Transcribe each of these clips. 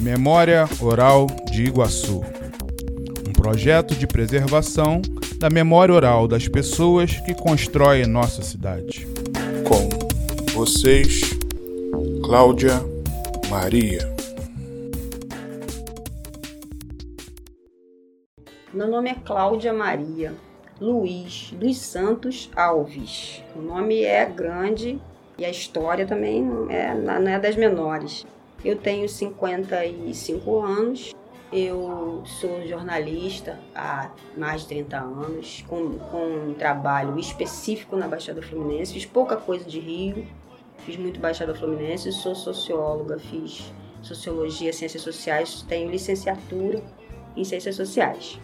Memória Oral de Iguaçu um projeto de preservação da memória oral das pessoas que constroem nossa cidade. Com vocês, Cláudia Maria. Meu nome é Cláudia Maria Luiz dos Santos Alves. O nome é grande e a história também não é, não é das menores. Eu tenho 55 anos, eu sou jornalista há mais de 30 anos, com, com um trabalho específico na Baixada Fluminense. Fiz pouca coisa de Rio, fiz muito Baixada Fluminense. Sou socióloga, fiz sociologia, ciências sociais, tenho licenciatura em ciências sociais.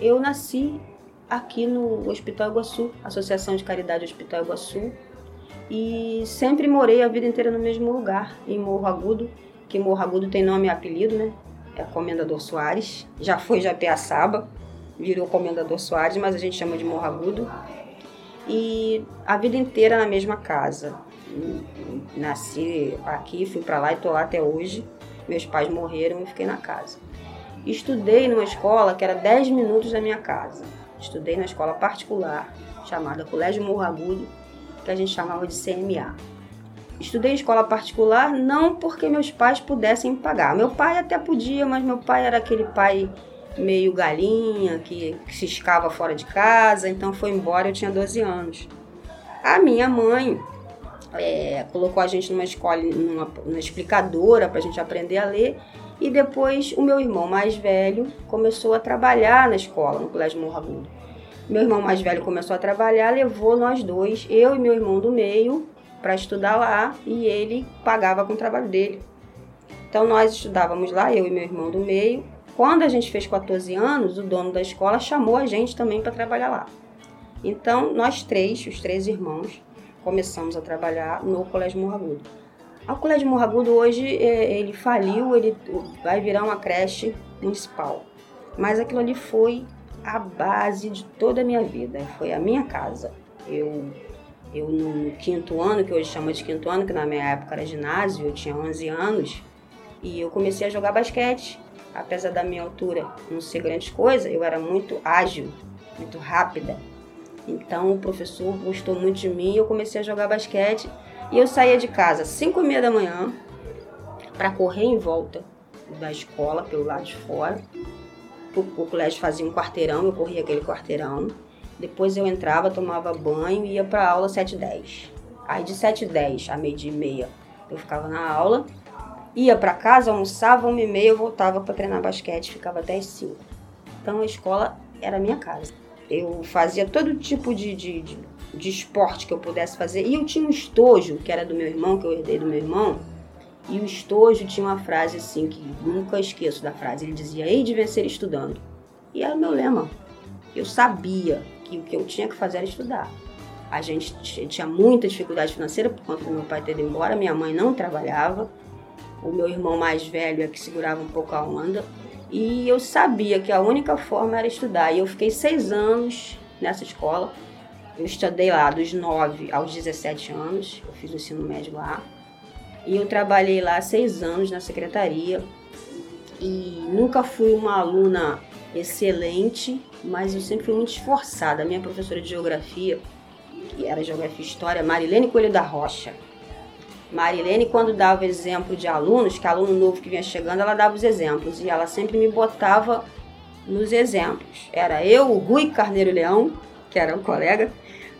Eu nasci aqui no Hospital Iguaçu, Associação de Caridade Hospital Iguaçu, e sempre morei a vida inteira no mesmo lugar, em Morro Agudo, que Morro Agudo tem nome e apelido, né? É Comendador Soares. Já foi Japeaçaba, virou Comendador Soares, mas a gente chama de Morro Agudo. E a vida inteira na mesma casa. Nasci aqui, fui para lá e tô lá até hoje. Meus pais morreram e fiquei na casa. Estudei numa escola que era 10 minutos da minha casa. Estudei na escola particular, chamada Colégio Morro Agudo, que a gente chamava de CMA. Estudei em escola particular não porque meus pais pudessem pagar. Meu pai até podia, mas meu pai era aquele pai meio galinha, que, que se escava fora de casa, então foi embora, eu tinha 12 anos. A minha mãe é, colocou a gente numa escola, numa, numa explicadora para a gente aprender a ler, e depois o meu irmão mais velho começou a trabalhar na escola, no Colégio Morro Agudo. Meu irmão mais velho começou a trabalhar, levou nós dois, eu e meu irmão do meio, para estudar lá e ele pagava com o trabalho dele. Então nós estudávamos lá, eu e meu irmão do meio. Quando a gente fez 14 anos, o dono da escola chamou a gente também para trabalhar lá. Então nós três, os três irmãos, começamos a trabalhar no Colégio Morragudo. O Colégio Morragudo hoje é, ele faliu, ele vai virar uma creche municipal. Mas aquilo ali foi a base de toda a minha vida, foi a minha casa. Eu, eu no quinto ano, que hoje chama de quinto ano, que na minha época era ginásio, eu tinha 11 anos, e eu comecei a jogar basquete. Apesar da minha altura não ser grande coisa, eu era muito ágil, muito rápida. Então o professor gostou muito de mim e eu comecei a jogar basquete. E eu saía de casa às 5 e meia da manhã para correr em volta da escola, pelo lado de fora o, colégio fazia um quarteirão, eu corria aquele quarteirão. Depois eu entrava, tomava banho e ia para aula 7 10. Aí de 7 10 a meio dia e meia eu ficava na aula, ia para casa, almoçava, 1 e meia eu voltava para treinar basquete, ficava até as 5. Então a escola era a minha casa. Eu fazia todo tipo de, de, de, de esporte que eu pudesse fazer. E eu tinha um estojo, que era do meu irmão, que eu herdei do meu irmão, e o estojo tinha uma frase assim que nunca esqueço da frase. Ele dizia: "Hei de vencer estudando". E era o meu lema. Eu sabia que o que eu tinha que fazer era estudar. A gente tinha muita dificuldade financeira por conta do meu pai ter ido embora, minha mãe não trabalhava. O meu irmão mais velho é que segurava um pouco a onda. E eu sabia que a única forma era estudar. E eu fiquei seis anos nessa escola. Eu estudei lá dos 9 aos 17 anos. Eu fiz o ensino médio lá. E eu trabalhei lá seis anos na secretaria e nunca fui uma aluna excelente, mas eu sempre fui muito esforçada. A minha professora de geografia, que era geografia e história, Marilene Coelho da Rocha. Marilene, quando dava exemplo de alunos, que aluno novo que vinha chegando, ela dava os exemplos e ela sempre me botava nos exemplos. Era eu, o Rui Carneiro Leão, que era um colega,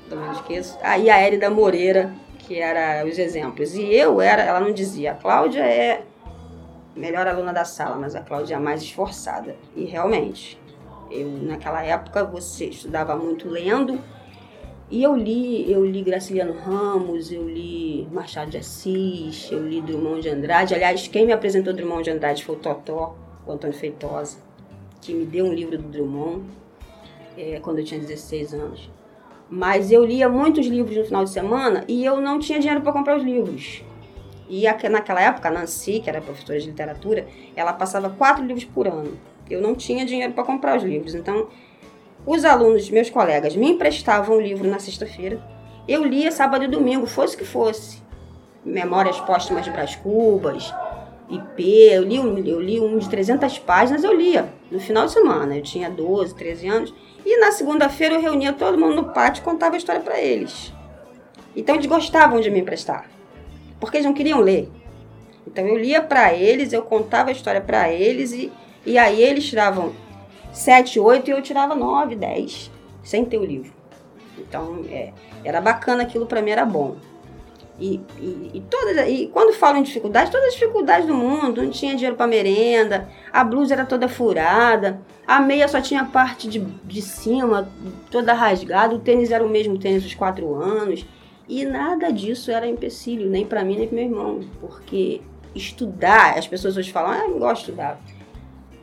pelo menos que isso, aí a Érida Moreira, que era os exemplos. E eu era, ela não dizia, a Cláudia é melhor aluna da sala, mas a Cláudia é a mais esforçada. E realmente, eu naquela época você estudava muito lendo, e eu li, eu li Graciliano Ramos, eu li Machado de Assis, eu li Drummond de Andrade. Aliás, quem me apresentou Drummond de Andrade foi o Totó, o Antônio Feitosa, que me deu um livro do Drummond é, quando eu tinha 16 anos. Mas eu lia muitos livros no final de semana e eu não tinha dinheiro para comprar os livros. E naquela época, a Nancy, que era professora de literatura, ela passava quatro livros por ano. Eu não tinha dinheiro para comprar os livros. Então, os alunos, meus colegas, me emprestavam o livro na sexta-feira. Eu lia sábado e domingo, fosse o que fosse. Memórias Póstumas de Brás Cubas, IP, eu li, um, eu li um de 300 páginas, eu lia no final de semana. Eu tinha 12, 13 anos. E na segunda-feira eu reunia todo mundo no pátio e contava a história para eles. Então eles gostavam de me emprestar, porque eles não queriam ler. Então eu lia para eles, eu contava a história para eles e, e aí eles tiravam 7, 8 e eu tirava 9, 10, sem ter o livro. Então é, era bacana, aquilo para mim era bom. E, e, e, todas, e quando falam em dificuldades, todas as dificuldades do mundo, não tinha dinheiro para merenda, a blusa era toda furada, a meia só tinha a parte de, de cima toda rasgada, o tênis era o mesmo tênis dos quatro anos, e nada disso era empecilho, nem para mim nem para meu irmão, porque estudar, as pessoas hoje falam, ah, eu gosto de estudar.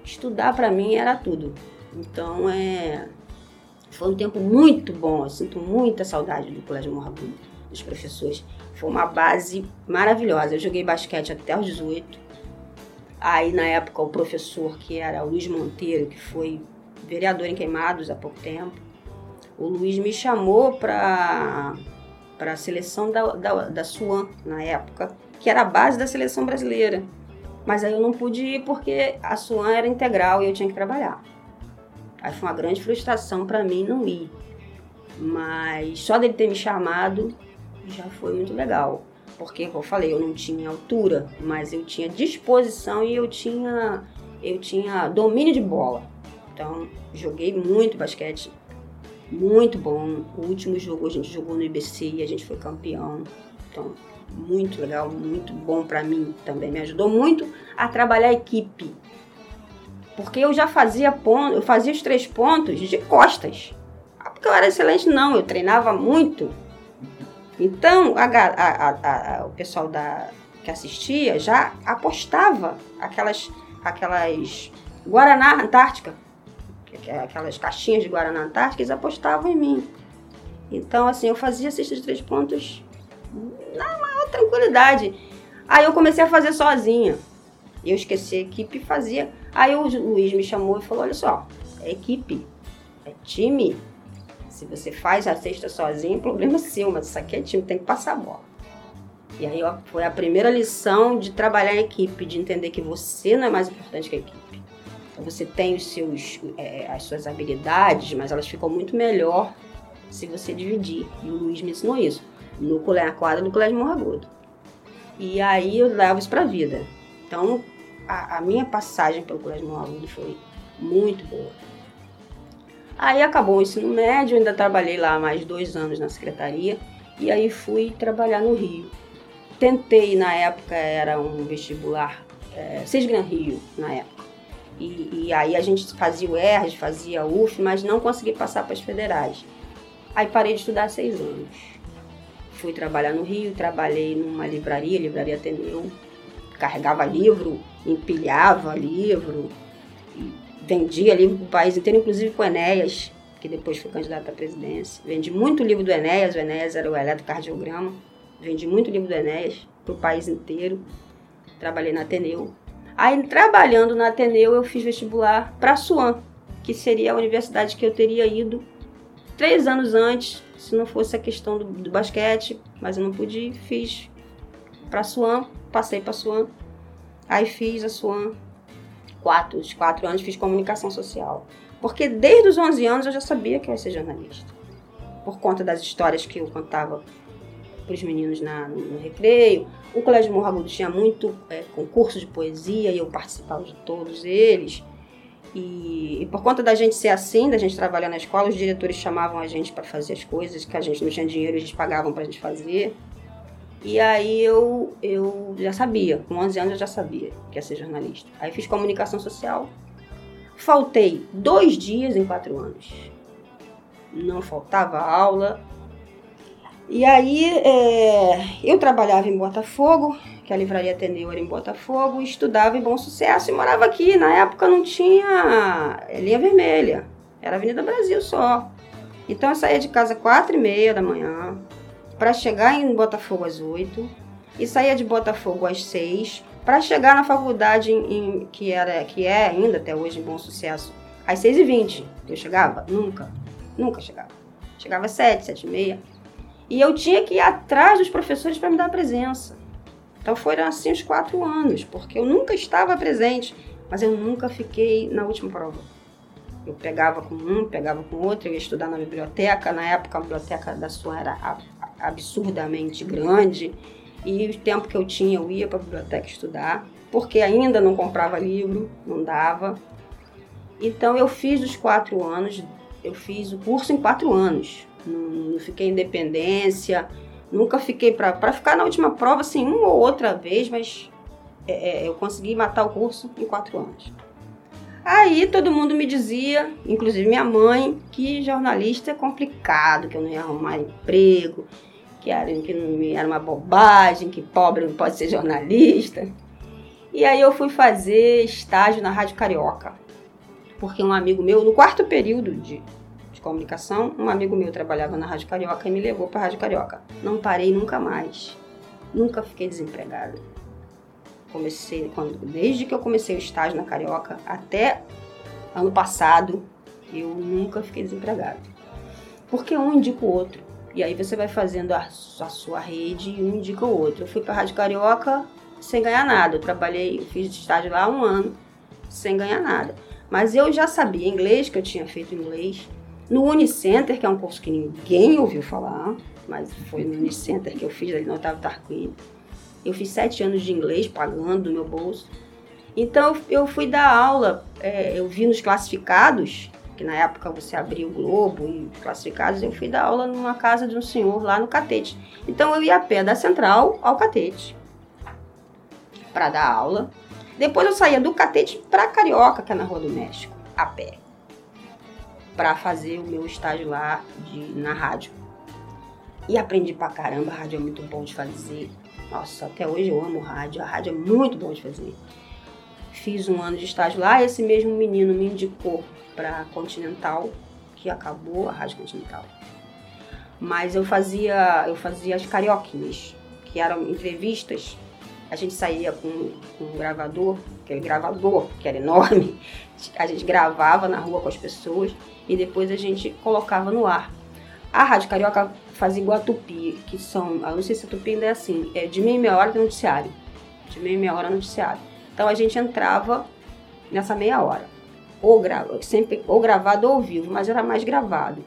Estudar para mim era tudo. Então é foi um tempo muito bom, eu sinto muita saudade do Colégio Morragudo, dos professores. Foi uma base maravilhosa. Eu joguei basquete até os 18. Aí, na época, o professor, que era o Luiz Monteiro, que foi vereador em Queimados há pouco tempo, o Luiz me chamou para a seleção da, da, da Suan, na época, que era a base da seleção brasileira. Mas aí eu não pude ir porque a Suan era integral e eu tinha que trabalhar. Aí foi uma grande frustração para mim não ir. Mas só dele ter me chamado já foi muito legal. Porque, como eu falei, eu não tinha altura, mas eu tinha disposição e eu tinha, eu tinha domínio de bola. Então, joguei muito basquete, muito bom. O último jogo a gente jogou no IBC e a gente foi campeão. Então, muito legal, muito bom para mim também. Me ajudou muito a trabalhar a equipe. Porque eu já fazia ponto, eu fazia os três pontos de costas. Ah, porque eu era excelente, não, eu treinava muito então, a, a, a, o pessoal da, que assistia já apostava aquelas, aquelas Guaraná Antártica, aquelas caixinhas de Guaraná Antártica, eles apostavam em mim. Então, assim, eu fazia cesta de três pontos na maior tranquilidade. Aí eu comecei a fazer sozinha. Eu esqueci a equipe e fazia. Aí o Luiz me chamou e falou: olha só, é equipe, é time, se você faz a cesta sozinho, problema seu, mas isso aqui é time, tem que passar a bola. E aí ó, foi a primeira lição de trabalhar em equipe, de entender que você não é mais importante que a equipe. Então, você tem os seus, é, as suas habilidades, mas elas ficam muito melhor se você dividir. E o Luiz me ensinou isso. No colégio, na quadra do Colégio Morragudo. E aí eu levo isso pra vida. Então, a, a minha passagem pelo Colégio Morragudo foi muito boa. Aí acabou o ensino médio, ainda trabalhei lá mais dois anos na secretaria e aí fui trabalhar no Rio. Tentei, na época era um vestibular, é, Cisgran Rio, na época. E, e, aí a gente fazia o ERJ, fazia o UF, mas não consegui passar para as federais. Aí parei de estudar seis anos. Fui trabalhar no Rio, trabalhei numa livraria, Livraria Ateneu, carregava livro, empilhava livro, vendia livro para o país inteiro, inclusive com Enéas, que depois foi candidato à presidência. Vendi muito livro do Enéas, o Enéas era o eletrocardiograma. Vendi muito livro do Enéas para o país inteiro. Trabalhei na Ateneu. Aí, trabalhando na Ateneu, eu fiz vestibular para a Suan, que seria a universidade que eu teria ido três anos antes, se não fosse a questão do, do basquete, mas eu não pude fiz para a Suan, passei para a Suan. Aí fiz a Suan quatro, os quatro anos fiz comunicação social. Porque desde os 11 anos eu já sabia que eu ia ser jornalista. Por conta das histórias que eu contava para os meninos na, no, recreio. O Colégio Morragudo tinha muito é, concurso de poesia e eu participava de todos eles. E, e, por conta da gente ser assim, da gente trabalhar na escola, os diretores chamavam a gente para fazer as coisas que a gente não tinha dinheiro, eles pagavam para a gente fazer. E aí eu, eu já sabia, com 11 anos eu já sabia que ia ser jornalista. Aí fiz comunicação social. Faltei dois dias em quatro anos. Não faltava aula. E aí é, eu trabalhava em Botafogo, que a livraria Ateneu era em Botafogo, estudava em Bom Sucesso e morava aqui. Na época não tinha é, linha vermelha, era Avenida Brasil só. Então eu saía de casa quatro e meia da manhã, para chegar em Botafogo às 8 e saía de Botafogo às 6 para chegar na faculdade em, em, que era que é ainda até hoje em bom sucesso às 6 e 20 eu chegava? Nunca. Nunca chegava. Chegava às 7 7 e meia. E eu tinha que ir atrás dos professores para me dar presença. Então foram assim os quatro anos, porque eu nunca estava presente, mas eu nunca fiquei na última prova. Eu pegava com um, pegava com outro, eu ia estudar na biblioteca. Na época, a biblioteca da sua era absurdamente grande. E o tempo que eu tinha, eu ia para a biblioteca estudar, porque ainda não comprava livro, não dava. Então, eu fiz os quatro anos, eu fiz o curso em quatro anos. Não, não fiquei em dependência, nunca fiquei para ficar na última prova, assim, uma ou outra vez, mas é, é, eu consegui matar o curso em quatro anos. Aí todo mundo me dizia, inclusive minha mãe, que jornalista é complicado, que eu não ia arrumar emprego, que era, que não, era uma bobagem, que pobre não pode ser jornalista. E aí eu fui fazer estágio na Rádio Carioca, porque um amigo meu, no quarto período de, de comunicação, um amigo meu trabalhava na Rádio Carioca e me levou para a Rádio Carioca. Não parei nunca mais, nunca fiquei desempregada comecei quando desde que eu comecei o estágio na Carioca até ano passado, eu nunca fiquei desempregado. Porque um indica o outro. E aí você vai fazendo a, a sua rede e um indica o outro. Eu fui para a Rádio Carioca sem ganhar nada. Eu trabalhei, eu fiz estágio lá um ano sem ganhar nada. Mas eu já sabia inglês, que eu tinha feito inglês. No Unicenter, que é um curso que ninguém ouviu falar, mas foi no Unicenter que eu fiz ali no Otávio Tarquini. Eu fiz sete anos de inglês pagando do meu bolso. Então eu fui dar aula, é, eu vi nos classificados, que na época você abria o Globo e classificados, eu fui dar aula numa casa de um senhor lá no Catete. Então eu ia a pé da Central ao Catete para dar aula. Depois eu saía do Catete para Carioca, que é na Rua do México, a pé, para fazer o meu estágio lá de, na rádio. E aprendi pra caramba, a rádio é muito bom de fazer. Nossa, até hoje eu amo rádio. A rádio é muito bom de fazer. Fiz um ano de estágio lá. Esse mesmo menino me indicou para Continental, que acabou a Rádio Continental. Mas eu fazia, eu fazia as carioquinhas, que eram entrevistas. A gente saía com, com um gravador, aquele gravador que era enorme. A gente gravava na rua com as pessoas e depois a gente colocava no ar. A Rádio Carioca fazia igual a Tupi, que são, eu não sei se a Tupi ainda é assim, é de meia meia hora de noticiário. De meia meia hora noticiário. Então a gente entrava nessa meia hora. Ou, gra sempre, ou gravado ou vivo, mas era mais gravado.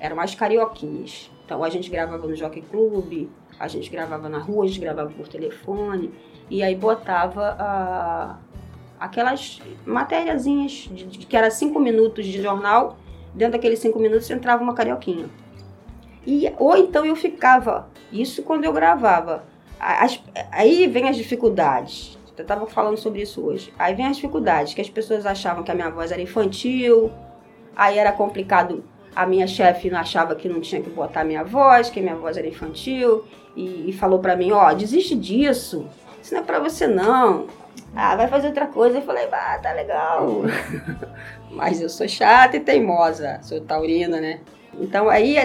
Eram mais carioquinhas. Então a gente gravava no Jockey Club, a gente gravava na rua, a gente gravava por telefone. E aí botava uh, aquelas matériazinhas que era cinco minutos de jornal. Dentro daqueles cinco minutos entrava uma carioquinha. E, ou então eu ficava, isso quando eu gravava. As, aí vem as dificuldades. Eu estava falando sobre isso hoje. Aí vem as dificuldades, que as pessoas achavam que a minha voz era infantil, aí era complicado. A minha chefe achava que não tinha que botar a minha voz, que a minha voz era infantil, e, e falou para mim: Ó, oh, desiste disso, isso não é para você não. Ah, vai fazer outra coisa. Eu falei: Ah, tá legal. Mas eu sou chata e teimosa, sou taurina, né? Então aí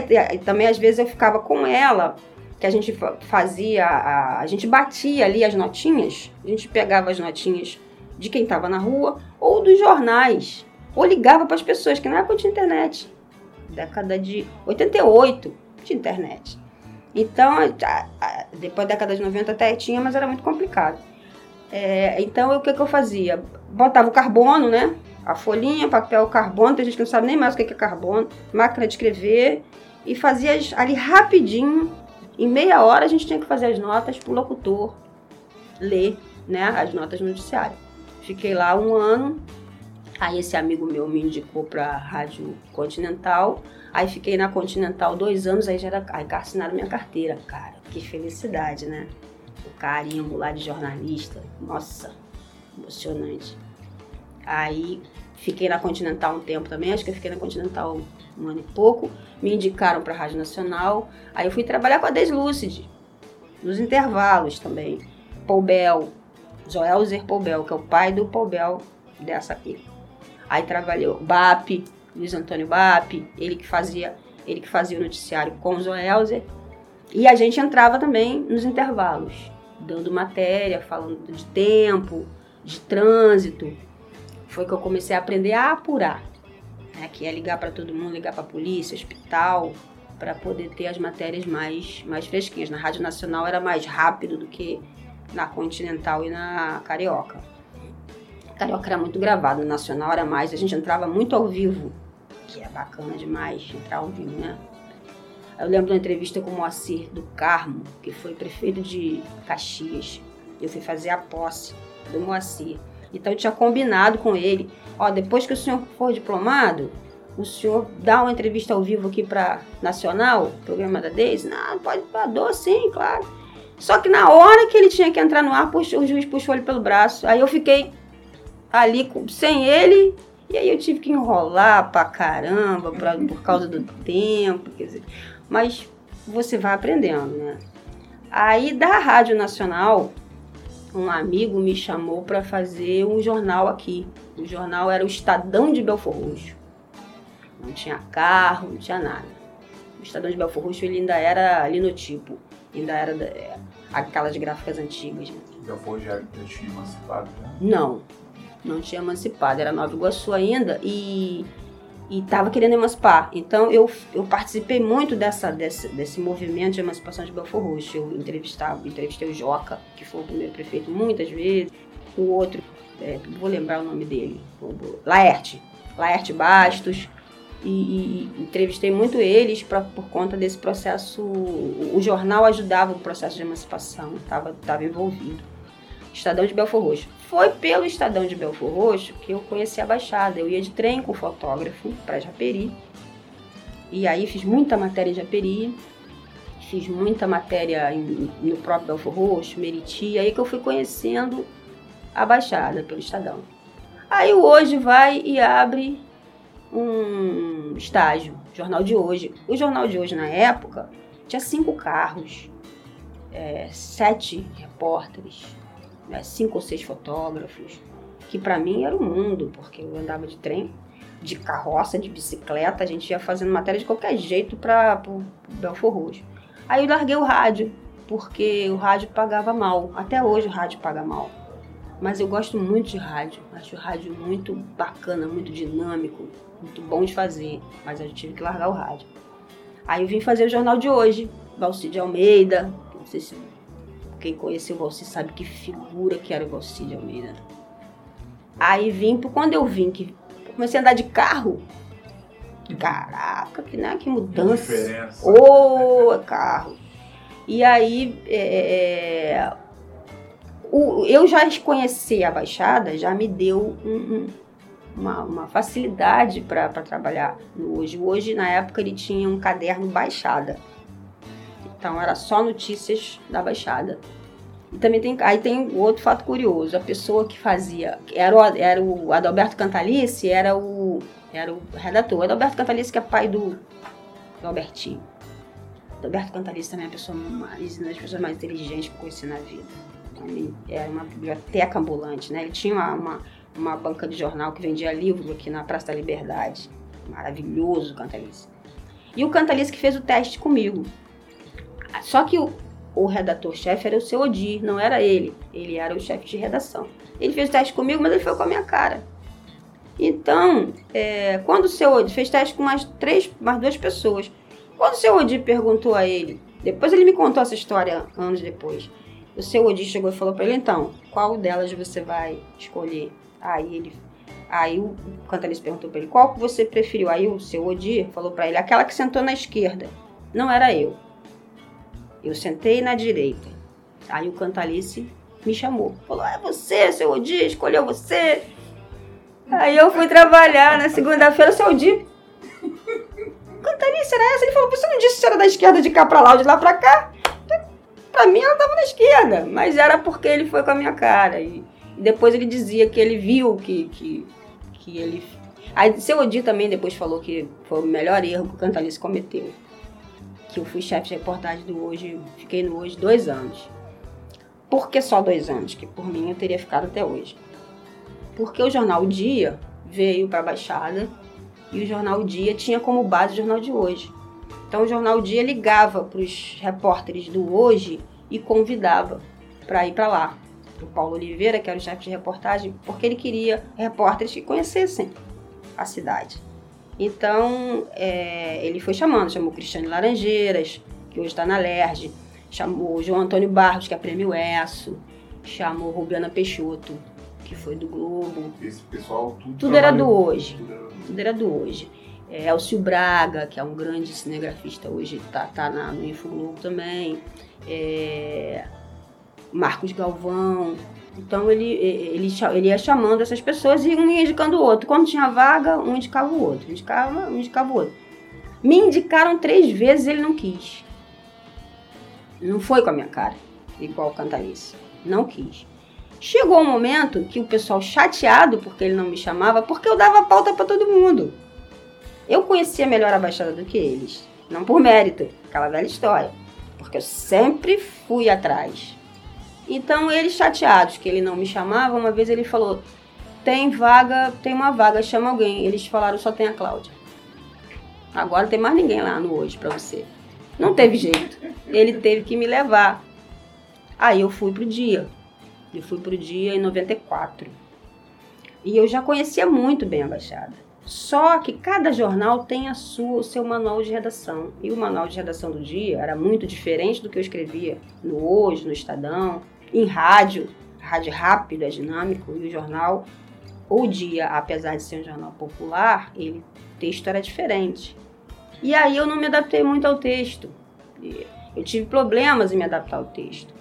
também às vezes eu ficava com ela, que a gente fazia, a, a gente batia ali as notinhas, a gente pegava as notinhas de quem estava na rua ou dos jornais, ou ligava para as pessoas, que na época tinha internet, década de 88 de internet. Então, depois da década de 90 até tinha, mas era muito complicado. É, então, o que, que eu fazia? Botava o carbono, né? a folhinha, papel carbono, tem gente que não sabe nem mais o que é carbono, máquina de escrever, e fazia ali rapidinho, em meia hora a gente tinha que fazer as notas para o locutor ler né, as notas no noticiário. Fiquei lá um ano, aí esse amigo meu me indicou para a Rádio Continental, aí fiquei na Continental dois anos, aí já era, aí assinaram minha carteira, cara, que felicidade, né? O carimbo lá de jornalista, nossa, emocionante. Aí fiquei na Continental um tempo também, acho que eu fiquei na Continental um ano e pouco. Me indicaram para a Rádio Nacional. Aí eu fui trabalhar com a Deslucid, nos intervalos também. Paul Bell, Joelzer Paul que é o pai do Paul dessa aqui. Aí trabalhei o BAP, Luiz Antônio BAP, ele que fazia, ele que fazia o noticiário com o Joelzer. E a gente entrava também nos intervalos, dando matéria, falando de tempo, de trânsito, foi que eu comecei a aprender a apurar, né? que é ligar para todo mundo, ligar para a polícia, hospital, para poder ter as matérias mais, mais fresquinhas. Na Rádio Nacional era mais rápido do que na Continental e na Carioca. Carioca era muito gravado, Nacional era mais, a gente entrava muito ao vivo, que é bacana demais entrar ao vivo, né? Eu lembro de uma entrevista com o Moacir do Carmo, que foi prefeito de Caxias. Eu fui fazer a posse do Moacir. Então eu tinha combinado com ele, ó, depois que o senhor for diplomado, o senhor dá uma entrevista ao vivo aqui para Nacional, programa da Deise? Não, pode, dou sim, claro. Só que na hora que ele tinha que entrar no ar, puxou, o juiz puxou ele pelo braço. Aí eu fiquei ali sem ele, e aí eu tive que enrolar pra caramba, pra, por causa do tempo, quer dizer. Mas você vai aprendendo, né? Aí da Rádio Nacional, um amigo me chamou para fazer um jornal aqui. O jornal era o Estadão de Belfor Roxo. Não tinha carro, não tinha nada. O Estadão de Belfor Roxo ele ainda era linotipo, ainda era é, aquelas gráficas antigas. Né? Belfor já, já tinha emancipado? Né? Não, não tinha emancipado, era Nova Iguaçu ainda e e estava querendo emancipar. Então eu, eu participei muito dessa, desse, desse movimento de emancipação de Belfor Roxo. Eu entrevistava, entrevistei o Joca, que foi o primeiro prefeito muitas vezes, o outro, é, vou lembrar o nome dele, Laerte, Laerte Bastos, e, e, entrevistei muito eles pra, por conta desse processo. O, jornal ajudava o processo de emancipação, estava envolvido. Estadão de Belfor Roxo. Foi pelo Estadão de Belfor Roxo que eu conheci a Baixada. Eu ia de trem com fotógrafo para Japeri. E aí fiz muita matéria em Japeri. Fiz muita matéria em, no próprio Belfor Roxo, Meriti. Aí que eu fui conhecendo a Baixada pelo Estadão. Aí o Hoje vai e abre um estágio, Jornal de Hoje. O Jornal de Hoje, na época, tinha cinco carros, é, sete repórteres, né, cinco ou seis fotógrafos, que para mim era o mundo, porque eu andava de trem, de carroça, de bicicleta, a gente ia fazendo matéria de qualquer jeito para o Belfor Roxo. Aí eu larguei o rádio, porque o rádio pagava mal. Até hoje o rádio paga mal. Mas eu gosto muito de rádio. Acho o rádio muito bacana, muito dinâmico, muito bom de fazer. Mas eu tive que largar o rádio. Aí eu vim fazer o jornal de hoje, Valci de Almeida. Não sei se quem conheceu o Valci sabe que figura que era o Valci de Almeida. Aí vim, quando eu vim, que comecei a andar de carro. Caraca, que, né, que mudança. Ô, oh, carro. E aí, é, o, eu já conhecer a Baixada, já me deu um, um, uma, uma, facilidade para trabalhar no Hoje. Hoje, na época, ele tinha um caderno Baixada. Então era só notícias da Baixada. E também tem, aí tem outro fato curioso, a pessoa que fazia, era o, era o Adalberto Cantalice, era o, era o redator. O Adalberto Cantalice que é pai do, do Albertinho. Adalberto Cantalice também é a pessoa mais, uma das pessoas mais inteligentes que eu conheci na vida. Ele era uma biblioteca ambulante, né? Ele tinha uma, uma, uma banca de jornal que vendia livro aqui na Praça da Liberdade. Maravilhoso o Cantalice. E o Cantalice que fez o teste comigo. Só que o, o redator-chefe era o seu Odir, não era ele. Ele era o chefe de redação. Ele fez teste comigo, mas ele foi com a minha cara. Então, é, quando o seu Odir fez teste com mais três, mais duas pessoas, quando o seu Odir perguntou a ele, depois ele me contou essa história anos depois. O seu Odir chegou e falou para ele, então, qual delas você vai escolher? Aí ele Aí o Cantalis perguntou para ele, qual que você preferiu? Aí o seu Odir falou para ele, aquela que sentou na esquerda. Não era eu. Eu sentei na direita. Aí o Cantalice me chamou. Falou: É você, seu Odir, escolheu você. Aí eu fui trabalhar na segunda-feira, seu Odir. Cantalice era essa? Ele falou: Você não disse que era da esquerda de cá pra lá ou de lá pra cá? Pra mim ela tava na esquerda, mas era porque ele foi com a minha cara. E, depois ele dizia que ele viu que, que, que ele. Aí seu Odir também depois falou que foi o melhor erro que o Cantalice cometeu que eu fui chefe de reportagem do Hoje, fiquei no Hoje dois anos. Por que só dois anos? Que por mim eu teria ficado até hoje. Porque o jornal Dia veio para a Baixada e o jornal Dia tinha como base o jornal de hoje. Então o jornal Dia ligava para os repórteres do Hoje e convidava para ir para lá. O Paulo Oliveira, que era o chefe de reportagem, porque ele queria repórteres que conhecessem a cidade. Então, é, ele foi chamando, chamou Cristiane Laranjeiras, que hoje está na LERJ, chamou João Antônio Barros, que é prêmio ESSO, chamou Rubiana Peixoto, que foi do Globo. Esse pessoal tudo, Tudo era do hoje. tudo era do- Tudo era do hoje. É, Elcio Braga, que é um grande cinegrafista hoje, tá, tá na, no Infoglobo também. É, Marcos Galvão. Então ele, ele, ele ia chamando essas pessoas e um ia indicando o outro. Quando tinha vaga, um indicava o outro. Indicava, um indicava o outro. Me indicaram três vezes ele não quis. Não foi com a minha cara, igual o Cantalice. Não quis. Chegou um momento que o pessoal chateado porque ele não me chamava, porque eu dava pauta para todo mundo. Eu conhecia melhor a Baixada do que eles. Não por mérito, aquela velha história. Porque eu sempre fui atrás. Então, eles chateados que ele não me chamava, uma vez ele falou: tem vaga, tem uma vaga, chama alguém. Eles falaram: só tem a Cláudia. Agora tem mais ninguém lá no hoje para você. Não teve jeito. Ele teve que me levar. Aí eu fui pro dia. Eu fui pro dia em 94. E eu já conhecia muito bem a Baixada. Só que cada jornal tem a sua, o seu manual de redação. E o manual de redação do dia era muito diferente do que eu escrevia no Hoje, no Estadão, em rádio. Rádio rápido, é dinâmico. E o jornal, o dia, apesar de ser um jornal popular, ele texto era diferente. E aí eu não me adaptei muito ao texto. Eu tive problemas em me adaptar ao texto.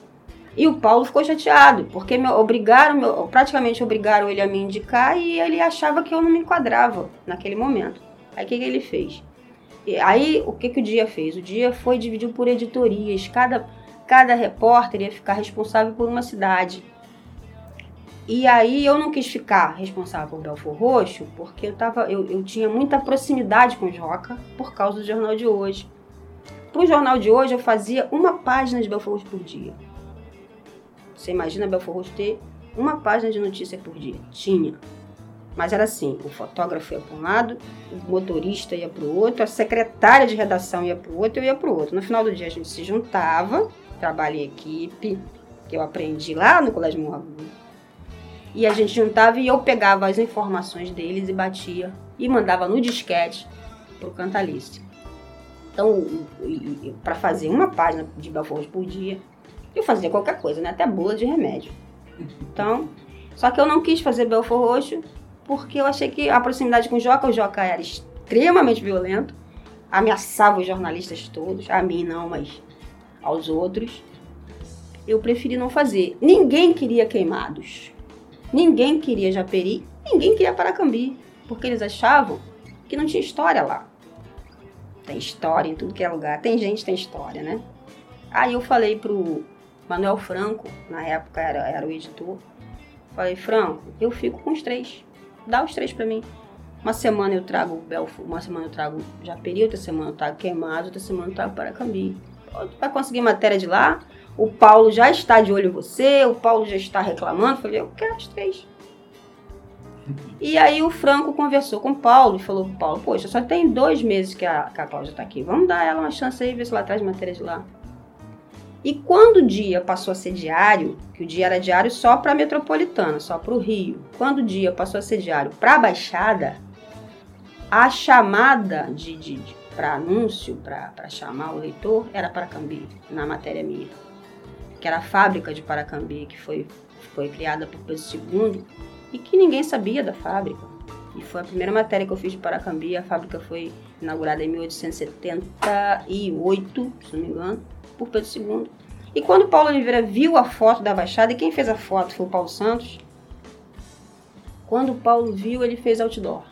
E o Paulo ficou chateado, porque me obrigaram, me- praticamente obrigaram ele a me indicar e ele achava que eu não me enquadrava naquele momento. Aí o que, que ele fez? E aí o que, que o Dia fez? O Dia foi dividido por editorias. Cada, cada repórter ia ficar responsável por uma cidade. E aí eu não quis ficar responsável por Belfor Roxo, porque eu, tava, eu, eu tinha muita proximidade com o Joca por causa do jornal de hoje. Para o jornal de hoje eu fazia uma página de Belfor Roxo por dia. Você imagina Belfor Roxo ter uma página de notícia por dia? Tinha. Mas era assim, o fotógrafo ia para um lado, o motorista ia para o outro, a secretária de redação ia para o outro, eu ia para o outro. No final do dia a gente se juntava, trabalho em equipe, que eu aprendi lá no Colégio Morragudo. E a gente juntava e eu pegava as informações deles e batia e mandava no disquete pro Cantalice. Então, para fazer uma página de Belfor Roxo por dia, eu fazia qualquer coisa, né? Até bula de remédio. Então, só que eu não quis fazer Belfor Roxo porque eu achei que a proximidade com o Joca, o Joca era extremamente violento, ameaçava os jornalistas todos, a mim não, mas aos outros. Eu preferi não fazer. Ninguém queria queimados. Ninguém queria Japeri, ninguém queria Paracambi, porque eles achavam que não tinha história lá. Tem história em tudo que é lugar. Tem gente, tem história, né? Aí eu falei pro Manuel Franco, na época era, era o editor. Falei, Franco, eu fico com os três. Dá os três pra mim. Uma semana eu trago Belfo, uma semana eu trago Japeri, outra semana eu trago Queimado, outra semana eu trago Paracambi. Tu vai conseguir matéria de lá? O Paulo já está de olho em você, o Paulo já está reclamando. Falei, eu quero os três. E aí o Franco conversou com o Paulo e falou Paulo, poxa, só tem dois meses que a, que a Cláudia tá aqui. Vamos dar ela uma chance aí, ver se ela traz matéria de lá. E quando o dia passou a ser diário, que o dia era diário só para metropolitana, só para o Rio, quando o dia passou a ser diário para a Baixada, a chamada de, de, de para anúncio, para chamar o leitor, era Paracambi, na matéria minha. Que era a fábrica de Paracambi, que foi, foi criada por Pedro II e que ninguém sabia da fábrica. E foi a primeira matéria que eu fiz de Paracambi. A fábrica foi inaugurada em 1878, se não me engano, por Pedro II. E quando Paulo Oliveira viu a foto da Baixada, e quem fez a foto foi o Paulo Santos, quando o Paulo viu, ele fez outdoor.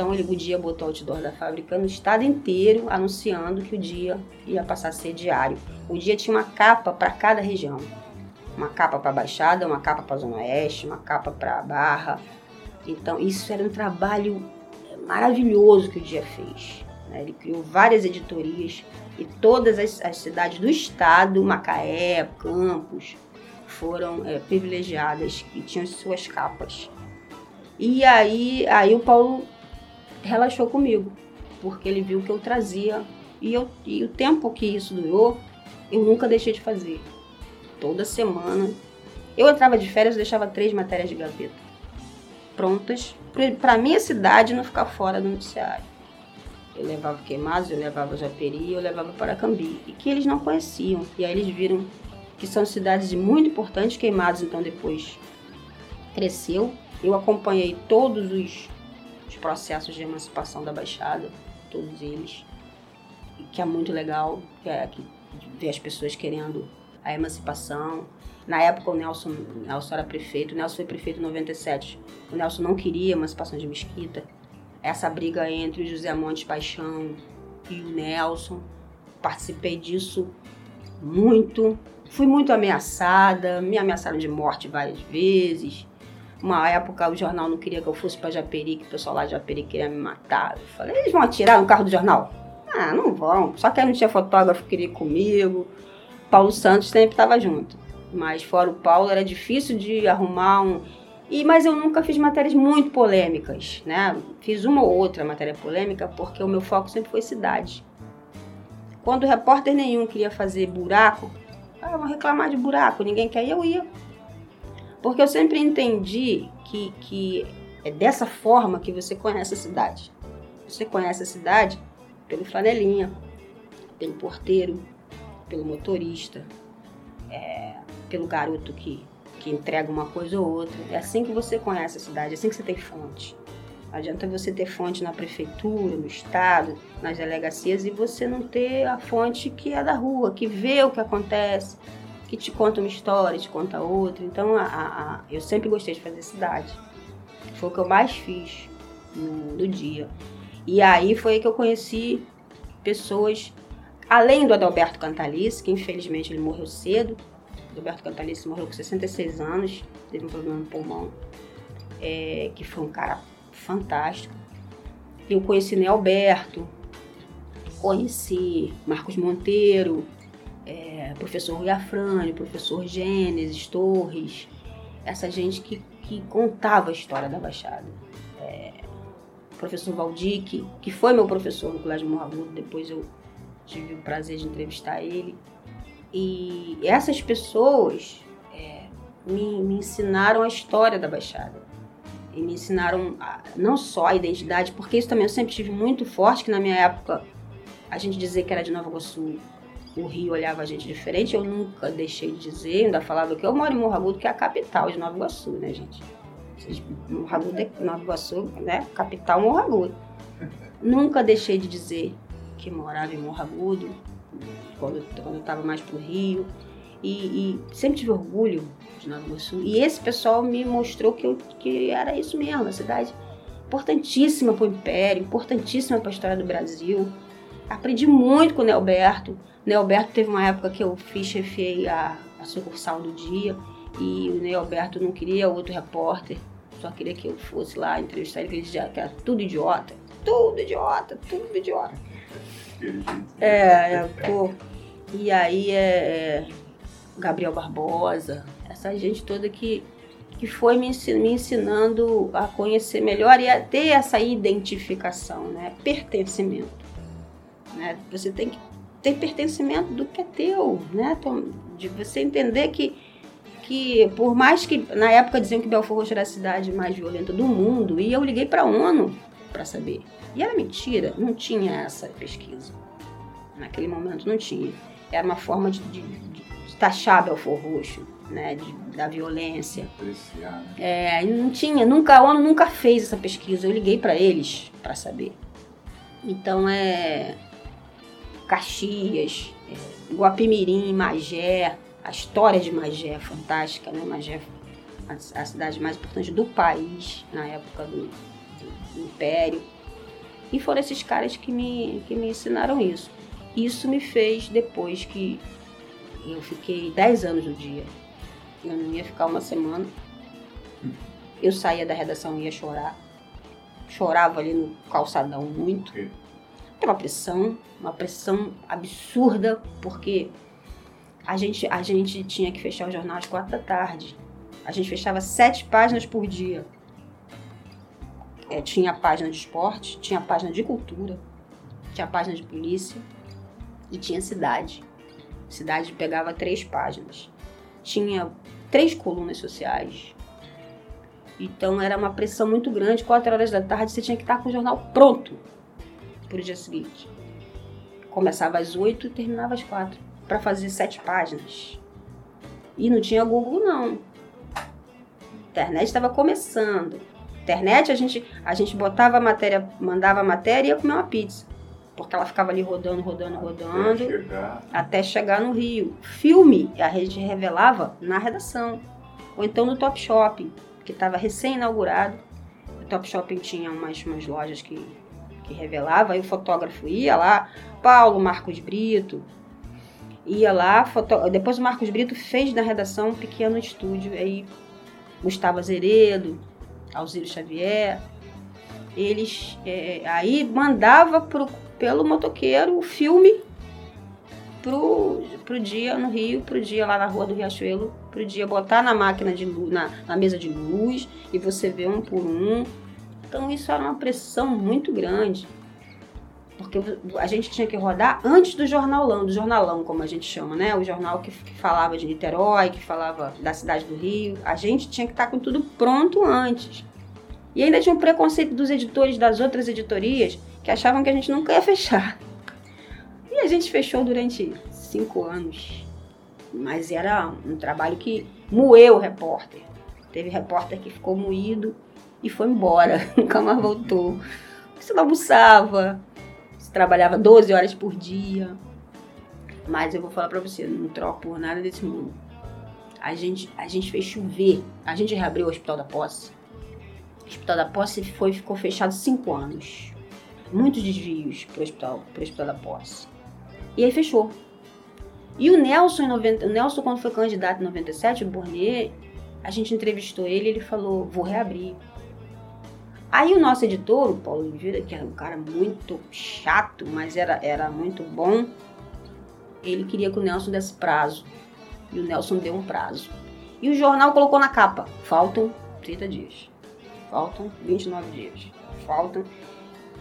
Então ele, o dia botou outdoor da fábrica no estado inteiro, anunciando que o dia ia passar a ser diário. O dia tinha uma capa para cada região. Uma capa para a Baixada, uma capa para a Zona Oeste, uma capa para a Barra. Então isso era um trabalho maravilhoso que o dia fez. né? Ele criou várias editorias e todas as, as cidades do estado, Macaé, Campos, foram é, privilegiadas e tinham suas capas. E aí, aí o Paulo relaxou comigo, porque ele viu que eu trazia. E, eu, e o tempo que isso durou, eu nunca deixei de fazer. Toda semana. Eu entrava de férias e deixava três matérias de gaveta prontas para minha cidade não ficar fora do noticiário. Eu levava Queimados, eu levava Japeri, eu levava Paracambi, e que eles não conheciam. E aí eles viram que são cidades muito importantes, Queimados então depois cresceu. Eu acompanhei todos os, os processos de emancipação da Baixada, todos eles, que é muito legal, que é que ver as pessoas querendo a emancipação. Na época o Nelson, Nelson era prefeito, o Nelson foi prefeito em 97. O Nelson não queria emancipação de Mesquita. Essa briga entre o José Montes Paixão e o Nelson, participei disso muito. Fui muito ameaçada, me ameaçaram de morte várias vezes. Uma época o jornal não queria que eu fosse para Japeri, que o pessoal lá de Japeri queria me matar. Eu falei, eles vão atirar no carro do jornal? Ah, não vão. Só que aí não tinha fotógrafo que queria ir comigo. Paulo Santos sempre estava junto. Mas fora o Paulo era difícil de arrumar um. E, mas eu nunca fiz matérias muito polêmicas, né? Fiz uma ou outra matéria polêmica porque o meu foco sempre foi cidade. Quando repórter nenhum queria fazer buraco, ah, vão reclamar de buraco, ninguém quer, eu ia. Porque eu sempre entendi que, que é dessa forma que você conhece a cidade. Você conhece a cidade pelo flanelinha, pelo porteiro, pelo motorista, é, pelo garoto que, que entrega uma coisa ou outra. É assim que você conhece a cidade, é assim que você tem fonte. Não adianta você ter fonte na prefeitura, no estado, nas delegacias e você não ter a fonte que é da rua, que vê o que acontece, que te conta uma história, te conta outra. Então, a, a, eu sempre gostei de fazer cidade. Foi o que eu mais fiz no, no dia. E aí foi que eu conheci pessoas, além do Adalberto Cantalice, que infelizmente ele morreu cedo. Adalberto Cantalice morreu com 66 anos, teve um problema no pulmão, é, que foi um cara fantástico. Eu conheci Nelberto, conheci Marcos Monteiro, é, professor Rui Afrânio, professor Gênesis, Torres, essa gente que, que contava a história da Baixada. É, professor Valdir, que, foi meu professor no Colégio Morragudo, depois eu tive o prazer de entrevistar ele. E essas pessoas é, me, me ensinaram a história da Baixada. E me ensinaram a, não só a identidade, porque isso também eu sempre tive muito forte, que na minha época a gente dizer que era de Nova Iguaçu o Rio olhava a gente diferente, eu nunca deixei de dizer, ainda falava que eu moro em Morro Agudo, que é a capital de Nova Iguaçu, né, gente? Morro Agudo é Nova Iguaçu, né? Capital Morro Agudo. Nunca deixei de dizer que morava em Morro Agudo, quando, quando eu estava mais pro Rio. E, e, sempre tive orgulho de Nova Iguaçu. E esse pessoal me mostrou que, eu, que era isso mesmo, a cidade importantíssima para o Império, importantíssima para a história do Brasil. Aprendi muito com o Nelberto. Neoberto teve uma época que eu fiz, chefiei a, a sucursal do dia e o Neoberto não queria outro repórter, só queria que eu fosse lá entrevistar ele, que ele dizia que era tudo idiota. Tudo idiota, tudo idiota. É, é pô. E aí é, é Gabriel Barbosa, essa gente toda que, que foi me, me ensinando a conhecer melhor e a ter essa identificação, né? Pertencimento. Né? Você tem que ter pertencimento do que é teu, né? De você entender que, que por mais que na época diziam que Belfort Roxo era a cidade mais violenta do mundo, e eu liguei para a ONU para saber. E era mentira, não tinha essa pesquisa. Naquele momento não tinha. Era uma forma de, de, de taxar Belfort Roxo, né? De, da violência. É, não tinha, nunca, a ONU nunca fez essa pesquisa. Eu liguei para eles para saber. Então é Caxias, é, Guapimirim, Magé. A história de Magé é fantástica, né? Magé a, a cidade mais importante do país na época do, do, do Império. E foram esses caras que me, que me ensinaram isso. Isso me fez, depois que eu fiquei 10 anos no dia, eu não ia ficar uma semana, eu saía da redação e ia chorar. Chorava ali no calçadão muito uma pressão, uma pressão absurda, porque a gente, a gente tinha que fechar o jornal às quatro da tarde. A gente fechava sete páginas por dia. É, tinha página de esporte, tinha página de cultura, tinha página de polícia e tinha cidade. Cidade pegava três páginas. Tinha três colunas sociais. Então era uma pressão muito grande. Quatro horas da tarde você tinha que estar com o jornal pronto pro dia seguinte. Começava às 8 e terminava às 4. Para fazer sete páginas. E não tinha Google, não. A internet estava começando. Internet, a gente, a gente botava a matéria, mandava a matéria e ia comer uma pizza. Porque ela ficava ali rodando, rodando, rodando. Até chegar. até chegar no Rio. Filme, a gente revelava na redação. Ou então no Top Shopping, que estava recém-inaugurado. O Top Shopping tinha umas, umas lojas que, que revelava, aí o fotógrafo ia lá, Paulo Marcos Brito, ia lá, foto... depois o Marcos Brito fez na redação um pequeno estúdio, aí Gustavo Azeredo, Alzírio Xavier, eles é, aí mandava pro, pelo motoqueiro o filme pro, pro dia no Rio, pro dia lá na rua do Riachuelo, pro dia botar na máquina de luz, na, na mesa de luz e você vê um por um. Então isso era uma pressão muito grande. Porque a gente tinha que rodar antes do jornalão, do jornalão, como a gente chama, né? O jornal que, que falava de Niterói, que falava da cidade do Rio. A gente tinha que estar com tudo pronto antes. E ainda tinha um preconceito dos editores das outras editorias que achavam que a gente nunca ia fechar. E a gente fechou durante cinco anos. Mas era um trabalho que moeu o repórter. Teve repórter que ficou moído e foi embora, nunca mais voltou. Você não almoçava, você trabalhava 12 horas por dia. Mas eu vou falar pra você, não troco por nada desse mundo. A gente, a gente fez chover. A gente reabriu o Hospital da Posse. O Hospital da Posse foi, ficou fechado cinco anos. Muitos desvios pro hospital, pro Hospital da Posse. E aí fechou. E o Nelson, em 90, o Nelson, quando foi candidato em 97, o Bournier, a gente entrevistou ele ele falou, vou reabrir. Aí o nosso editor, o Paulo Oliveira, que era um cara muito chato, mas era, era muito bom, ele queria que o Nelson desse prazo. E o Nelson deu um prazo. E o jornal colocou na capa, faltam 30 dias. Faltam 29 dias. Faltam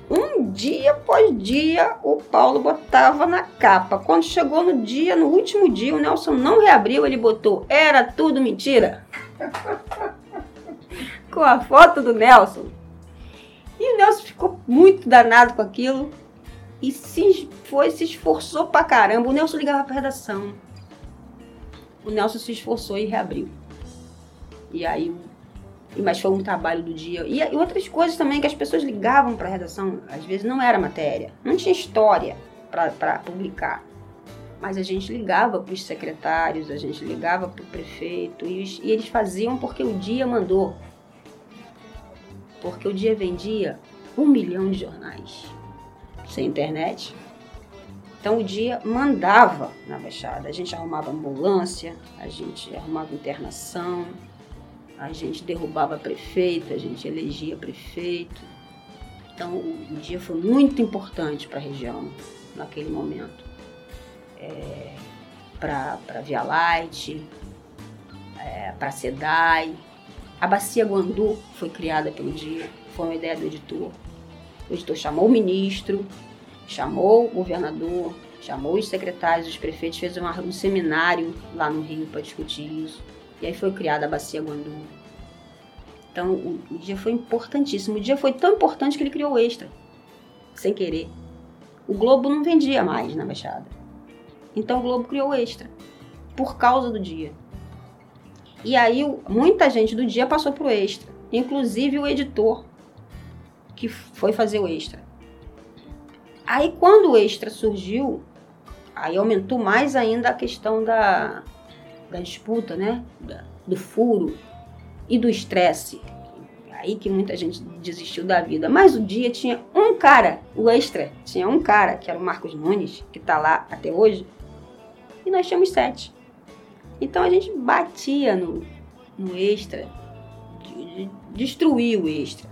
um dia após dia, o Paulo botava na capa. Quando chegou no dia, no último dia, o Nelson não reabriu, ele botou Era tudo mentira. com a foto do Nelson. E o Nelson ficou muito danado com aquilo. E se foi, se esforçou pra caramba. O Nelson ligava pra redação. O Nelson se esforçou e reabriu. E aí mas foi um trabalho do dia. E, e outras coisas também que as pessoas ligavam para a redação, às vezes não era matéria, não tinha história para publicar. Mas a gente ligava para os secretários, a gente ligava para o prefeito, e, e eles faziam porque o dia mandou. Porque o dia vendia um milhão de jornais sem internet. Então o dia mandava na Baixada. A gente arrumava ambulância, a gente arrumava internação, a gente derrubava prefeito, a gente elegia prefeito. Então o dia foi muito importante para a região naquele momento. É, para Via Light, é, para SEDAI. A Bacia Guandu foi criada pelo dia, foi uma ideia do editor. O editor chamou o ministro, chamou o governador, chamou os secretários, os prefeitos, fez um, seminário lá no Rio para discutir isso. E aí foi criada a Bacia Guandu. Então o, o, dia foi importantíssimo. O dia foi tão importante que ele criou o extra, sem querer. O Globo não vendia mais na Baixada. Então o Globo criou o extra, por causa do dia. E aí muita gente do dia passou pro extra, inclusive o editor que foi fazer o extra. Aí quando o extra surgiu, aí aumentou mais ainda a questão da, da disputa, né? Do furo e do estresse. Aí que muita gente desistiu da vida. Mas o dia tinha um cara, o extra, tinha um cara, que era o Marcos Nunes, que está lá até hoje, e nós tínhamos sete. Então a gente batia no, no extra, de, de, destruía o extra.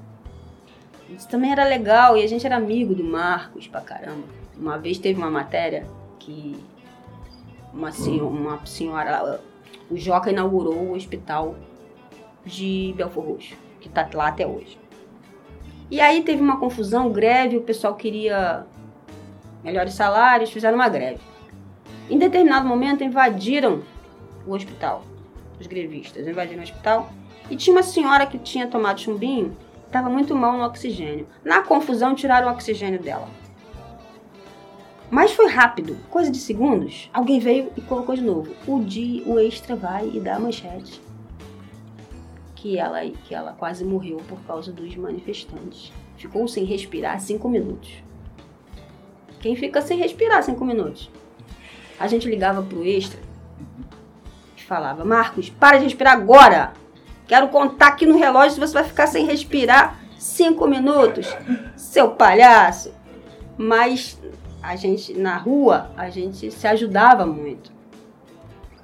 Isso também era legal e a gente era amigo do Marcos pra caramba. Uma vez teve uma matéria que uma, senhora, uma senhora, o Joca inaugurou o hospital de Belfor Roxo, que tá lá até hoje. E aí teve uma confusão, greve, o pessoal queria melhores salários, fizeram uma greve. Em determinado momento invadiram o hospital, os grevistas invadiram o hospital e tinha uma senhora que tinha tomado chumbinho estava muito mal no oxigênio. Na confusão, tiraram o oxigênio dela. Mas foi rápido, coisa de segundos. Alguém veio e colocou de novo. O dia, o extra vai e dá a manchete. Que ela, que ela quase morreu por causa dos manifestantes. Ficou sem respirar cinco minutos. Quem fica sem respirar cinco minutos? A gente ligava pro extra falava: Marcos, para de respirar agora! Quero contar aqui no relógio se você vai ficar sem respirar cinco minutos, seu palhaço. Mas a gente, na rua, a gente se ajudava muito.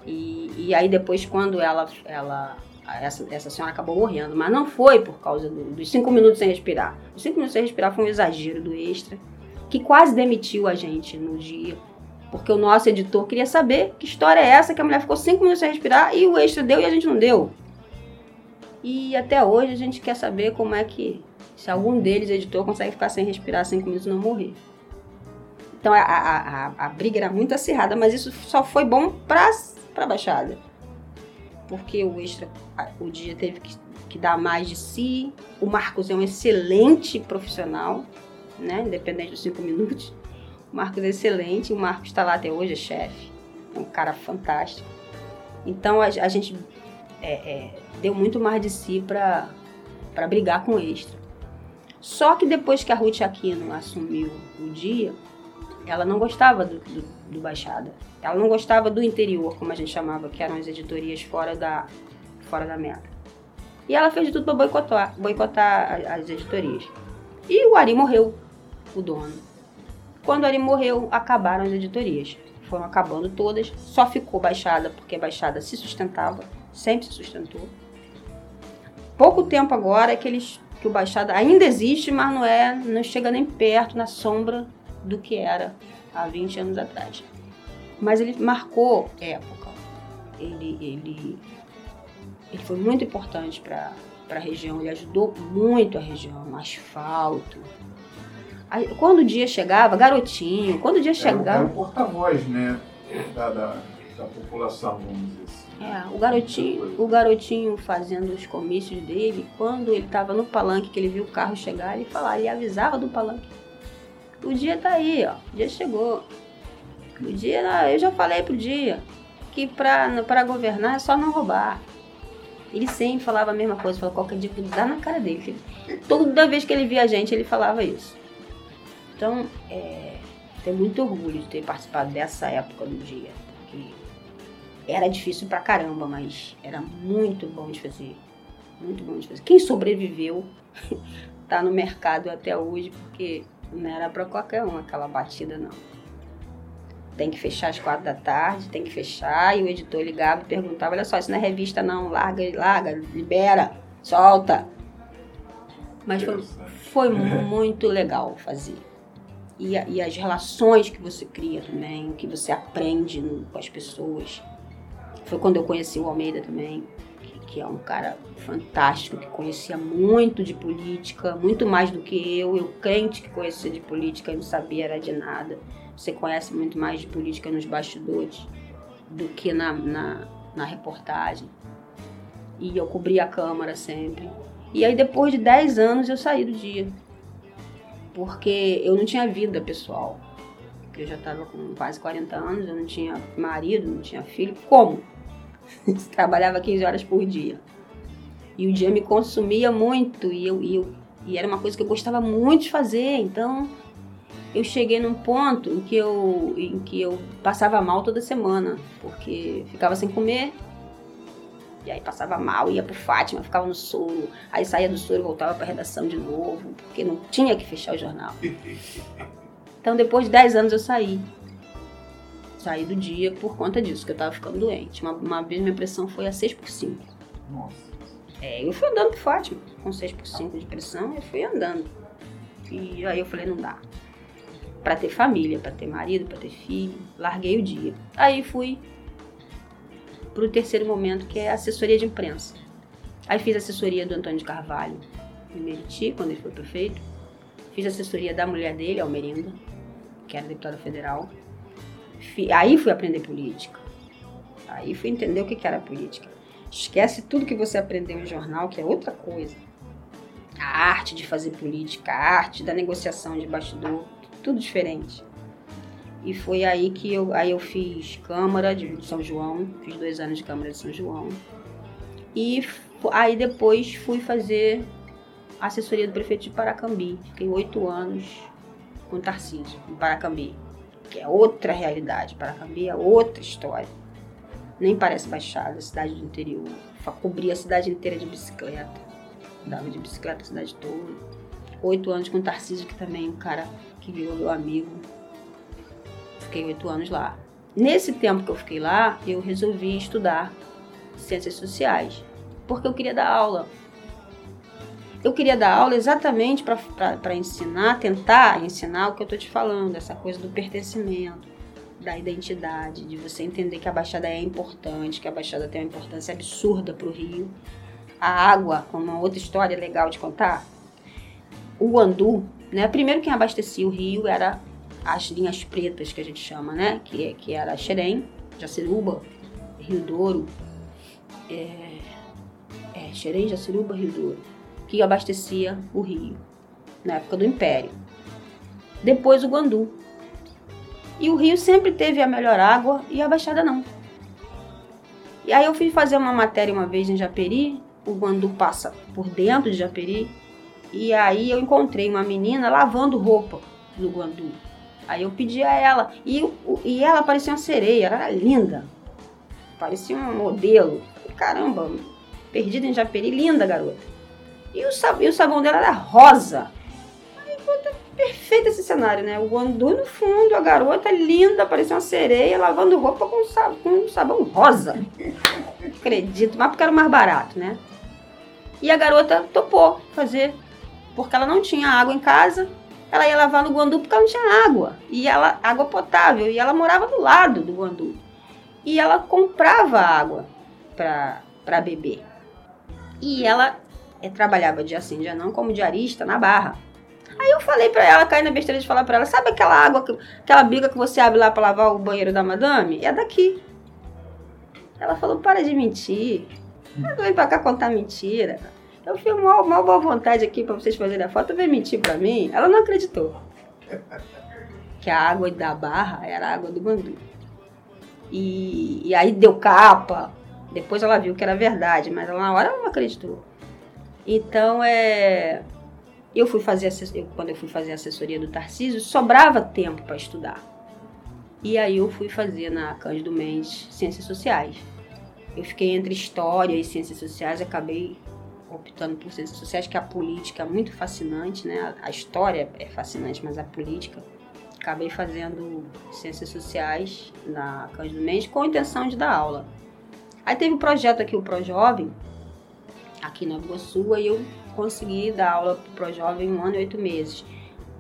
E, e aí depois, quando ela, ela essa, essa senhora acabou morrendo, mas não foi por causa do, dos cinco minutos sem respirar. Os cinco minutos sem respirar foi um exagero do extra, que quase demitiu a gente no dia. Porque o nosso editor queria saber que história é essa que a mulher ficou cinco minutos sem respirar e o extra deu e a gente não deu. E até hoje a gente quer saber como é que, se algum deles, editor, consegue ficar sem respirar cinco minutos e não morrer. Então a, a, a, a briga era muito acirrada, mas isso só foi bom para a Baixada. Porque o extra, o dia teve que, que dar mais de si. O Marcos é um excelente profissional, né? independente dos cinco minutos. O Marcos é excelente, o Marcos está lá até hoje, é chefe. É um cara fantástico. Então a, a gente é, é, deu muito mais de si para brigar com o extra. Só que depois que a Ruth Aquino assumiu o dia, ela não gostava do, do, do, Baixada. Ela não gostava do interior, como a gente chamava, que eram as editorias fora da, fora da meta. E ela fez de tudo para boicotar, boicotar as editorias. E o Ari morreu, o dono. Quando Ari morreu, acabaram as editorias. Foram acabando todas, só ficou Baixada, porque Baixada se sustentava, sempre se sustentou. Pouco tempo agora é que eles que o Baixada ainda existe, mas não é, não chega nem perto na sombra do que era há 20 anos atrás. Mas ele marcou época. Ele, ele, ele foi muito importante para a região, ele ajudou muito a região, asfalto. Quando o dia chegava, garotinho, quando o dia chegava. Era o porta-voz, né? Da, da, da, população, vamos dizer assim. É, o garotinho, o garotinho fazendo os comícios dele, quando ele estava no palanque, que ele viu o carro chegar, ele falava, ele avisava do palanque o dia tá aí, ó. O dia chegou. O dia, eu já falei pro dia que para governar é só não roubar. Ele sempre falava a mesma coisa, falava qualquer dia dá na cara dele. Toda vez que ele via a gente, ele falava isso. Então, é, tenho muito orgulho de ter participado dessa época do dia. Porque era difícil pra caramba, mas era muito bom de fazer. Muito bom de fazer. Quem sobreviveu tá no mercado até hoje, porque não era para qualquer um aquela batida, não. Tem que fechar às quatro da tarde, tem que fechar. E o editor ligava e perguntava: olha só, isso não é revista, não. Larga, larga, libera, solta. Mas foi, foi muito legal fazer. E, e, as relações que você cria também, o que você aprende com as pessoas. Foi quando eu conheci o Almeida também que é um cara fantástico, que conhecia muito de política, muito mais do que eu. Eu crente que conhecia de política e não sabia era de nada. Você conhece muito mais de política nos bastidores do que na, na, na reportagem. E eu cobri a Câmara sempre. E aí depois de 10 anos eu saí do dia. Porque eu não tinha vida pessoal. Eu já estava com quase 40 anos, eu não tinha marido, não tinha filho. Como? Trabalhava 15 horas por dia. E o dia me consumia muito e, eu, e, eu, e era uma coisa que eu gostava muito de fazer. Então eu cheguei num ponto em que eu, em que eu passava mal toda semana, porque ficava sem comer. E aí passava mal, ia pro Fátima, ficava no soro. Aí saía do soro e voltava pra redação de novo, porque não tinha que fechar o jornal. Então depois de 10 anos eu saí saí do dia por conta disso, que eu tava ficando doente. Uma, uma vez minha pressão foi a 6 por 5. Nossa. É, eu fui andando pro Fátima, com 6 por 5 de pressão, eu fui andando. E aí eu falei, não dá. Pra ter família, pra ter marido, pra ter filho, larguei o dia. Aí fui pro terceiro momento, que é assessoria de imprensa. Aí fiz assessoria do Antônio de Carvalho, em Meriti, quando ele foi prefeito. Fiz assessoria da mulher dele, Almerinda, que era deputada federal. Aí fui aprender política. Aí fui entender o que era política. Esquece tudo que você aprendeu em jornal, que é outra coisa. A arte de fazer política, a arte da negociação de bastidor, tudo diferente. E foi aí que eu, aí eu fiz Câmara de São João, fiz dois anos de Câmara de São João. E aí depois fui fazer assessoria do prefeito de Paracambi. Fiquei oito anos com Tarcísio, em Paracambi. Que é outra realidade. Paracambi é outra história. Nem parece Baixada, cidade do interior. Cobri a cidade inteira de bicicleta. Dava de bicicleta a cidade toda. Oito anos com Tarcísio, que também é um cara que virou meu amigo. Fiquei oito anos lá. Nesse tempo que eu fiquei lá, eu resolvi estudar ciências sociais, porque eu queria dar aula. Eu queria dar aula exatamente para ensinar, tentar ensinar o que eu estou te falando, essa coisa do pertencimento, da identidade, de você entender que a Baixada é importante, que a Baixada tem uma importância absurda para o Rio. A água, uma outra história legal de contar. O Andu, né? Primeiro quem abastecia o Rio era as linhas pretas que a gente chama, né? Que, que era Xerém, Jaceruba, Rio Douro, é, é, Xerém, Jaceruba, Rio Douro, que abastecia o Rio na época do Império. Depois o Guandu. E o Rio sempre teve a melhor água e a Baixada não. E aí eu fui fazer uma matéria uma vez em Japeri, o Guandu passa por dentro de Japeri, e aí eu encontrei uma menina lavando roupa no Guandu. Aí eu pedi a ela, e, e ela parecia uma sereia, era linda, parecia um modelo caramba, perdida em Japeri, linda garota. E o, e o sabão dela era rosa. Aí, puta, perfeito esse cenário, né? O Andu no fundo, a garota linda, parecia uma sereia, lavando roupa com, sabão, com sabão rosa. Acredito, mas porque era mais barato, né? E a garota topou fazer, porque ela não tinha água em casa, ela ia lavar no Guandu porque ela não tinha água. E ela, água potável, e ela morava do lado do Guandu. E ela comprava água para beber. E ela é, trabalhava dia sim, dia não, como diarista na Barra. Aí eu falei para ela, caí na besteira de falar para ela, sabe aquela água, aquela biga que você abre lá para lavar o banheiro da madame? É daqui. Ela falou, para de mentir. Não vem pra cá contar mentira. Eu fui mal, mal boa vontade aqui para vocês fazerem a foto, vem mentir para mim. Ela não acreditou. Que a água da barra era a água do bandu. E, e aí deu capa, depois ela viu que era verdade, mas na hora ela não acreditou. Então, é, eu fui fazer eu, quando eu fui fazer a assessoria do Tarcísio, sobrava tempo para estudar. E aí eu fui fazer na Cândido Mendes Ciências Sociais. Eu fiquei entre História e Ciências Sociais, acabei optando por Ciências Sociais, que a política é muito fascinante, né? A história é fascinante, mas a política. Acabei fazendo Ciências Sociais na Cândido Mendes com a intenção de dar aula. Aí teve um projeto aqui, o ProJovem, aqui na Iguaçu, e eu consegui dar aula pro ProJovem um ano e oito meses.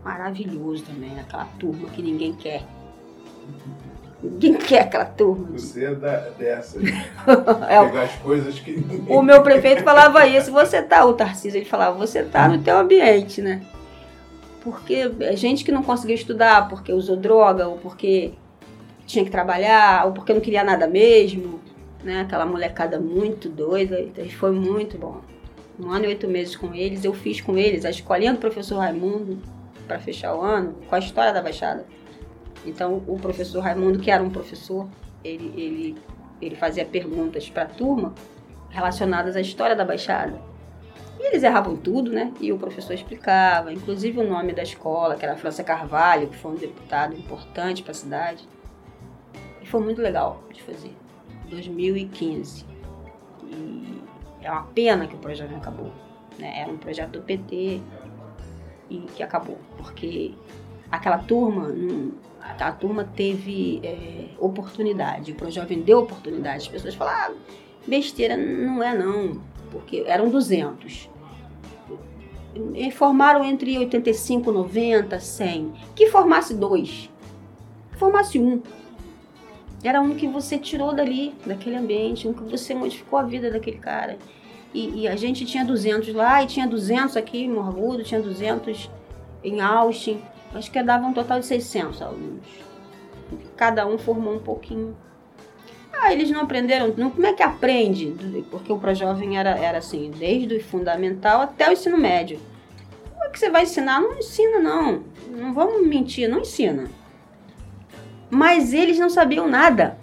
Maravilhoso também, aquela turma que ninguém quer. Ninguém quer aquela turma. Você é da, dessa, é, pegar as coisas que O meu prefeito falava isso, você tá, o Tarcísio, ele falava, você tá no teu ambiente, né? Porque é gente que não conseguiu estudar porque usou droga, ou porque tinha que trabalhar, ou porque não queria nada mesmo né? Aquela molecada muito doida, então foi muito bom. Um ano e oito meses com eles, eu fiz com eles a escolinha do professor Raimundo para fechar o ano com a história da Baixada. Então, o professor Raimundo, que era um professor, ele, ele, ele fazia perguntas para a turma relacionadas à história da Baixada. E eles erravam tudo, né? E o professor explicava, inclusive o nome da escola, que era França Carvalho, que foi um deputado importante para a cidade. E foi muito legal de fazer. 2015. E é uma pena que o projeto acabou. Né? Era um projeto do PT e que acabou, porque aquela turma, aquela turma teve é, oportunidade, o projeto deu oportunidade. As pessoas falaram, ah, besteira, não é não, porque eram 200. E formaram entre 85, 90, 100. Que formasse dois, formasse um era um que você tirou dali, daquele ambiente, um que você modificou a vida daquele cara. E, e a gente tinha 200 lá e tinha 200 aqui em Morgudo, tinha 200 em Austin. Acho que dava um total de 600 alunos. Cada um formou um pouquinho. Ah, eles não aprenderam. Como é que aprende? Porque o Projovem era, era assim, desde o fundamental até o ensino médio. Como é que você vai ensinar? Não ensina, não. Não vamos mentir, não ensina. Mas eles não sabiam nada.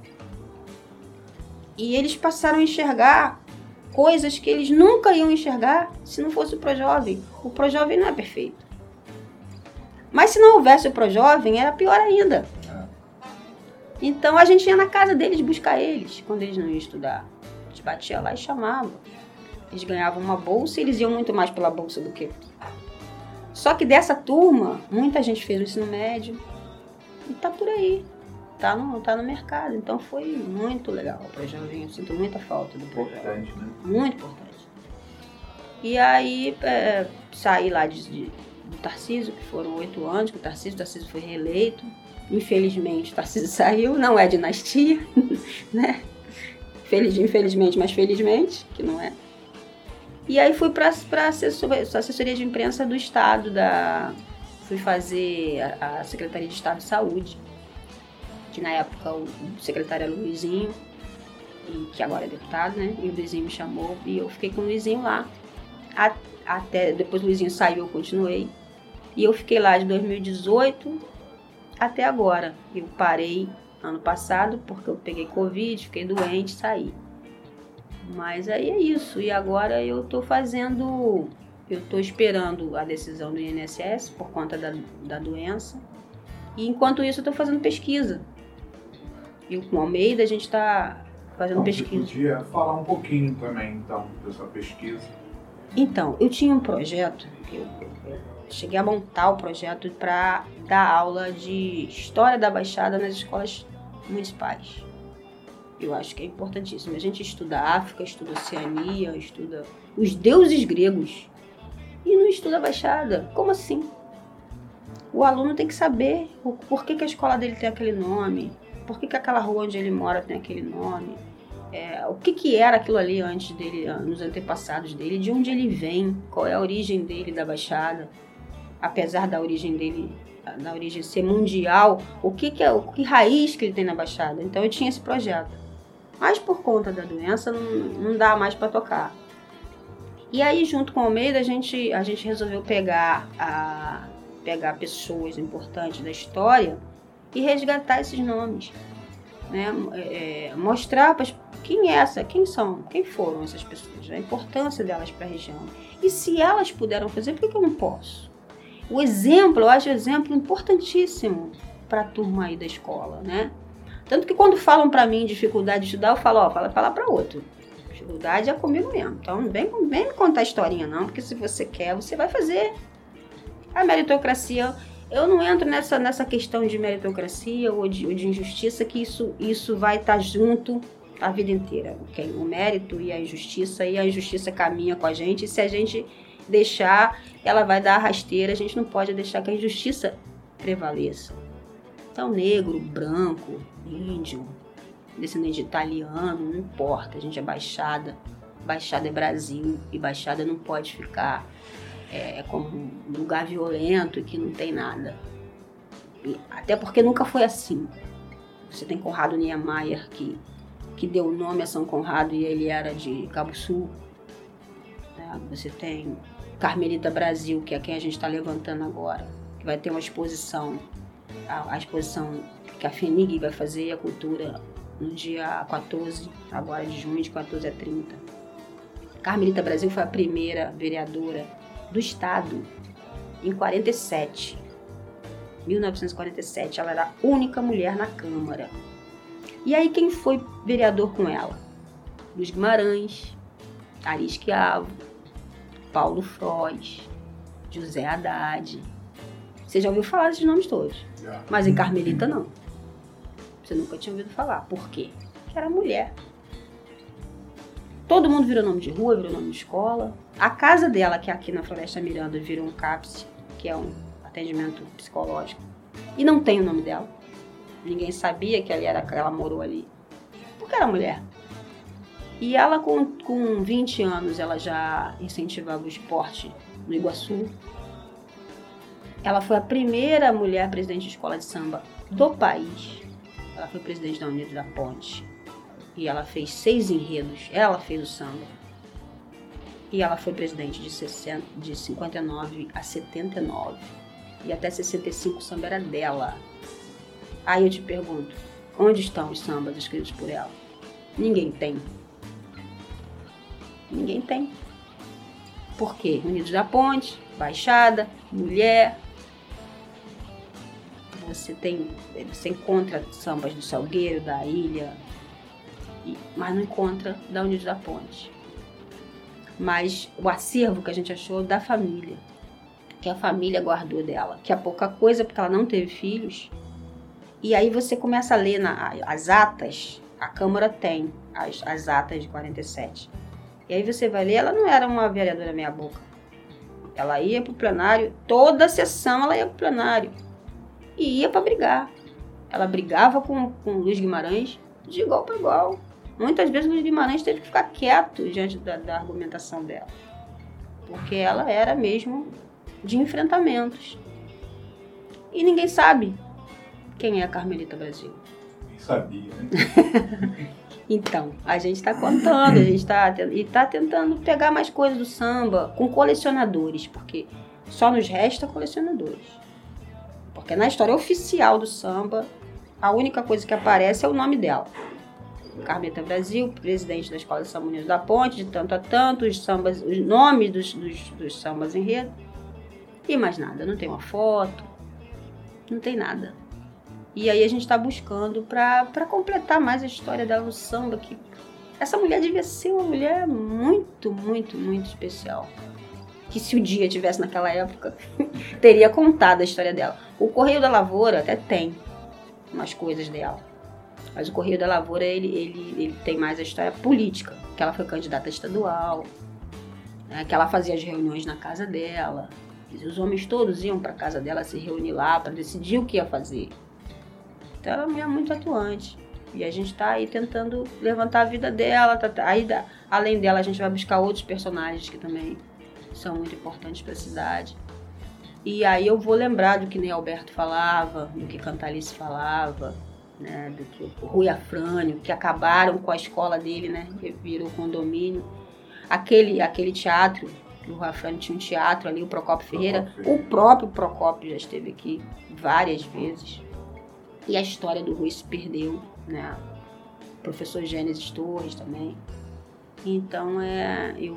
E eles passaram a enxergar coisas que eles nunca iam enxergar se não fosse o Projovem. O Projovem não é perfeito. Mas se não houvesse o Projovem, era pior ainda. Então a gente ia na casa deles buscar eles quando eles não iam estudar. A gente batia lá e chamava. Eles ganhavam uma bolsa e eles iam muito mais pela bolsa do que. Só que dessa turma, muita gente fez o ensino médio e tá por aí. Tá no, tá no mercado. Então foi muito legal para jovem. Eu sinto muita falta do projeto. Importante, né? Muito importante. E aí é, saí lá de, de, do Tarcísio, que foram oito anos que o Tarcísio, o Tarcísio foi reeleito. Infelizmente, o Tarcísio saiu, não é dinastia, né? Feliz, infelizmente, mas felizmente, que não é. E aí fui para a assessoria de imprensa do Estado, da, fui fazer a, a Secretaria de Estado de Saúde, que na época o secretário era Luizinho, e, que agora é deputado, né? E o Luizinho me chamou e eu fiquei com o Luizinho lá. A, até depois o Luizinho saiu, eu continuei. E eu fiquei lá de 2018 até agora. Eu parei ano passado porque eu peguei Covid, fiquei doente, saí. Mas aí é isso. E agora eu tô fazendo. Eu tô esperando a decisão do INSS por conta da, da doença. E enquanto isso eu tô fazendo pesquisa. E com o Almeida a gente está fazendo Então, pesquisa. Você podia falar um pouquinho também, então, dessa pesquisa. Então, eu tinha um projeto, eu, eu cheguei a montar o projeto para dar aula de história da Baixada nas escolas municipais. Eu acho que é importantíssimo. A gente estuda África, estuda Oceania, estuda os deuses gregos e não estuda a Baixada. Como assim? O aluno tem que saber o, por que, que a escola dele tem aquele nome, por que, que aquela rua onde ele mora tem aquele nome, é, o que, que era aquilo ali antes dele, nos antepassados dele, de onde ele vem, qual é a origem dele da Baixada, apesar da origem dele, da origem ser mundial, o que, que é, o que raiz que ele tem na Baixada. Então eu tinha esse projeto. Mas por conta da doença não, não dá mais para tocar. E aí junto com o Almeida a gente, a gente resolveu pegar, a, pegar pessoas importantes da história e resgatar esses nomes. Né? É, mostrar para quem é essa, quem são, quem foram essas pessoas, a importância delas para a região. E se elas puderam fazer, por que eu não posso? O exemplo, eu acho o exemplo importantíssimo para a turma aí da escola, né? Tanto que quando falam para mim dificuldade de estudar, eu falo, ó, fala, fala para outro. Dificuldade é comigo mesmo. Então vem, vem me contar historinha não, porque se você quer, você vai fazer. A meritocracia, eu não entro nessa, nessa questão de meritocracia ou de, ou de injustiça, que isso, isso vai estar tá junto a vida inteira. Okay? O mérito e a injustiça, e a injustiça caminha com a gente, e se a gente deixar, ela vai dar rasteira, a gente não pode deixar que a injustiça prevaleça. Então, negro, branco, índio, descendente de italiano, não importa, a gente é baixada. Baixada é Brasil e baixada não pode ficar é, como um lugar violento que não tem nada. E, até porque nunca foi assim. Você tem Conrado Niemeyer que, que deu o nome a São Conrado e ele era de Cabo Sul. Né? Você tem Carmelita Brasil, que é quem a gente está levantando agora, que vai ter uma exposição, a, a exposição que a FENIG vai fazer, a cultura, no dia 14, agora de junho, de 14 a 30. Carmelita Brasil foi a primeira vereadora do Estado em 47. 1947, ela era a única mulher na Câmara. E aí quem foi vereador com ela? Luiz Guimarães, Aris Quiavo, Paulo Frois, José Haddad. Você já ouviu falar desses nomes todos? Mas em Carmelita não. Você nunca tinha ouvido falar. Por quê? Porque era mulher. Todo mundo virou nome de rua, virou nome de escola. A casa dela, que é aqui na Floresta Miranda, virou um CAPS, que é um atendimento psicológico. E não tem o nome dela. Ninguém sabia que ela, era, que ela morou ali. Porque era mulher. E ela, com, com 20 anos, ela já incentivava o esporte no Iguaçu. Ela foi a primeira mulher presidente de escola de samba do país. Ela foi presidente da Unidos da Ponte. E ela fez seis enredos. Ela fez o samba. E ela foi presidente de, 60, de 59 a 79. E até 65 o samba era dela. Aí eu te pergunto, onde estão os sambas escritos por ela? Ninguém tem. Ninguém tem. Por quê? Unidos da Ponte, Baixada, Mulher. Você tem. Você encontra sambas do Salgueiro, da Ilha, mas não encontra da Unidos da Ponte. Mas o acervo que a gente achou da família, que a família guardou dela, que é pouca coisa porque ela não teve filhos. E aí você começa a ler na, as atas, a Câmara tem as, as atas de 47. E aí você vai ler, ela não era uma vereadora meia boca. Ela ia para o plenário, toda sessão ela ia para o plenário. E ia para brigar. Ela brigava com, com Luiz Guimarães de igual para igual. Muitas vezes o Luiz Guimarães teve que ficar quieto diante da, da argumentação dela. Porque ela era mesmo de enfrentamentos. E ninguém sabe quem é a Carmelita Brasil. Nem sabia, né? Então, a gente está contando, a gente está e tá tentando pegar mais coisas do samba com colecionadores, porque só nos resta colecionadores. Porque na história oficial do samba, a única coisa que aparece é o nome dela. Carmeta Brasil, presidente da Escola de Unidos da Ponte, de tanto a tanto, os, sambas, os nomes dos, dos, dos sambas enredo. E mais nada, não tem uma foto, não tem nada. E aí a gente está buscando para completar mais a história da no samba, que essa mulher devia ser uma mulher muito, muito, muito especial. Que se o dia tivesse naquela época, teria contado a história dela. O Correio da Lavoura até tem umas coisas dela. Mas o Correio da Lavoura, ele, ele, ele tem mais a história política. Que ela foi candidata estadual, né, que ela fazia as reuniões na casa dela. Os homens todos iam para casa dela se reunir lá para decidir o que ia fazer. Então ela é uma mulher muito atuante. E a gente está aí tentando levantar a vida dela. Tá, tá, aí, além dela, a gente vai buscar outros personagens que também são muito importantes para a cidade. E aí eu vou lembrar do que nem Alberto falava, do que Cantalice falava, né, do que o Rui Afrânio, que acabaram com a escola dele, né, que virou condomínio. Aquele, aquele teatro, o Rui Afrânio tinha um teatro ali, o Procópio Ferreira. Procópio. O próprio Procópio já esteve aqui várias vezes. E a história do Rui se perdeu, né? O professor Gênesis Torres também. Então, é, eu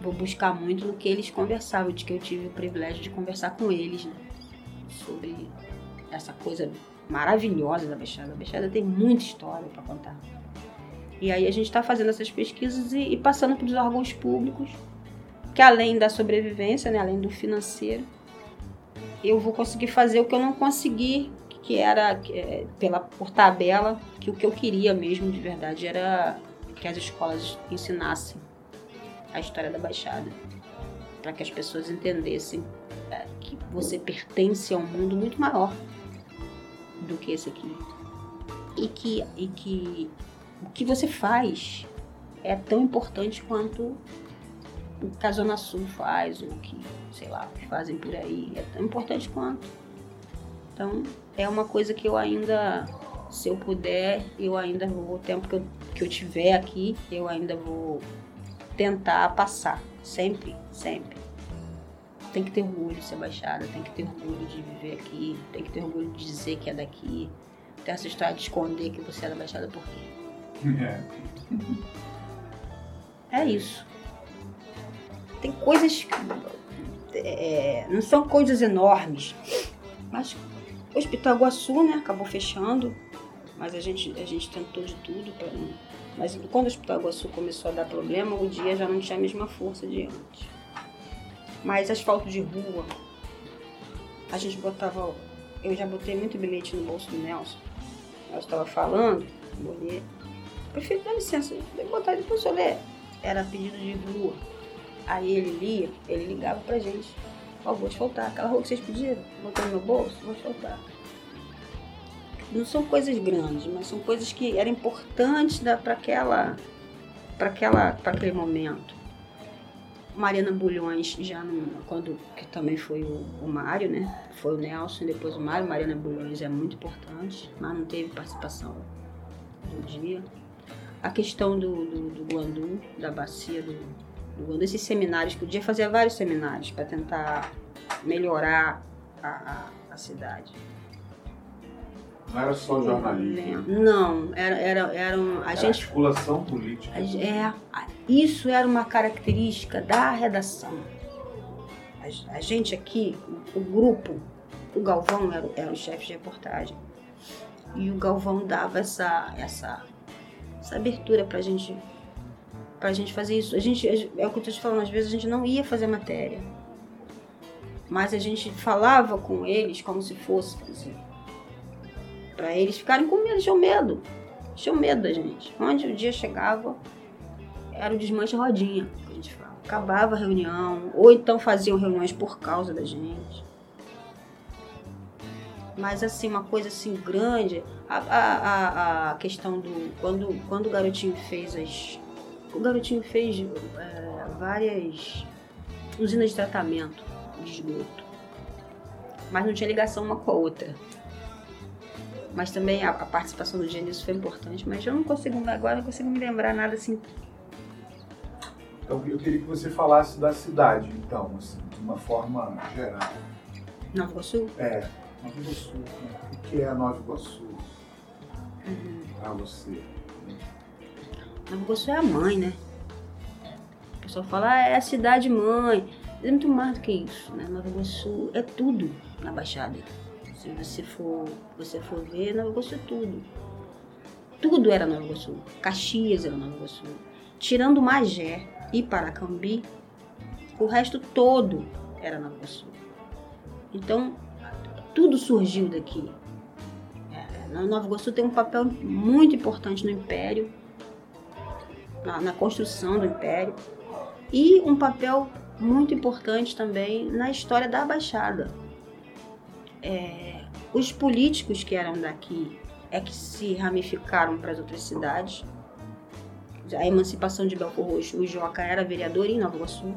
vou buscar muito no que eles conversavam, de que eu tive o privilégio de conversar com eles, né? Sobre essa coisa maravilhosa da Baixada. A Baixada tem muita história para contar. E aí a gente está fazendo essas pesquisas e, e passando para os órgãos públicos, que além da sobrevivência, né, além do financeiro, eu vou conseguir fazer o que eu não consegui que era é, pela por tabela que o que eu queria mesmo de verdade era que as escolas ensinassem a história da Baixada para que as pessoas entendessem é, que você pertence a um mundo muito maior do que esse aqui. E que e que o que você faz é tão importante quanto o que a Zona Sul faz ou o que sei lá fazem por aí. É tão importante quanto então, é uma coisa que eu ainda, se eu puder, eu ainda vou, o tempo que eu, que eu tiver aqui, eu ainda vou tentar passar. Sempre, sempre. Tem que ter orgulho de ser baixada, tem que ter orgulho de viver aqui, tem que ter orgulho de dizer que é daqui. Tem essa história de esconder que você é da baixada por quê? É. é isso. Tem coisas que. É, não são coisas enormes, mas o Hospital Iguaçu, né, acabou fechando, mas a gente, a gente tentou de tudo para Mas quando o Hospital Iguaçu começou a dar problema, o dia já não tinha a mesma força de antes. Mas asfalto de rua, a gente botava. Eu já botei muito bilhete no bolso do Nelson. Eu estava falando, vou ler. Prefeito, dá licença, vou botar depois eu ler. Era pedido de rua. Aí ele lia, ele ligava pra gente. Ó, oh, vou te faltar. Aquela roupa que vocês pediram, botou no meu bolso, vou te faltar. Não são coisas grandes, mas são coisas que eram importantes para aquela, para aquela, para aquele momento. Mariana Bulhões já não, quando que também foi o, o Mário, né? Foi o Nelson, depois o Mário. Mariana Bulhões é muito importante, mas não teve participação no dia. A questão do, do, do Guandu, da bacia do, desses seminários, podia fazer vários seminários para tentar melhorar a, a, a, cidade. Não era só jornalismo. Não, era, era, era um, a Era gente articulação política. A É, a- isso era uma característica da redação. A, a gente aqui, o, o grupo, o Galvão era, o- era o chefe de reportagem. E o Galvão dava essa, essa, essa abertura pra gente, pra gente fazer isso. A gente, é o que eu tô te falando, às vezes a gente não ia fazer matéria. Mas a gente falava com eles como se fosse, assim, pra eles ficarem com medo, tinham medo. Tinham medo da gente. Onde o dia chegava, era o desmanche rodinha, que a gente fala. Acabava a reunião, ou então faziam reuniões por causa da gente. Mas assim, uma coisa assim grande, a, a, a, a questão do. Quando, quando o garotinho fez as. O garotinho fez é, várias usinas de tratamento de esgoto. Mas não tinha ligação uma com a outra. Mas também a, a participação do Gênesis foi importante, mas eu não consigo, agora não consigo me lembrar nada assim. Então eu queria que você falasse da cidade, então, assim, de uma forma geral. Nova Iguaçu? É, Nova Iguaçu. né? O que é a Nova Iguaçu Uhum. para você? Nova Iguaçu é a mãe, né? O pessoal fala, ah, é a cidade mãe. É muito mais do que isso, né? Nova Iguaçu é tudo na Baixada. Se você for, você for ver, Nova Iguaçu é tudo. Tudo era Nova Iguaçu. Caxias era Nova Iguaçu. Tirando Magé e Paracambi, o resto todo era Nova Iguaçu. Então, tudo surgiu daqui. É, Nova Iguaçu tem um papel muito importante no Império, na, na construção do Império, e um papel muito importante também na história da Baixada. É, os políticos que eram daqui é que se ramificaram para as outras cidades. A emancipação de Belfor Roxo, o Joca era vereador em Nova Iguaçu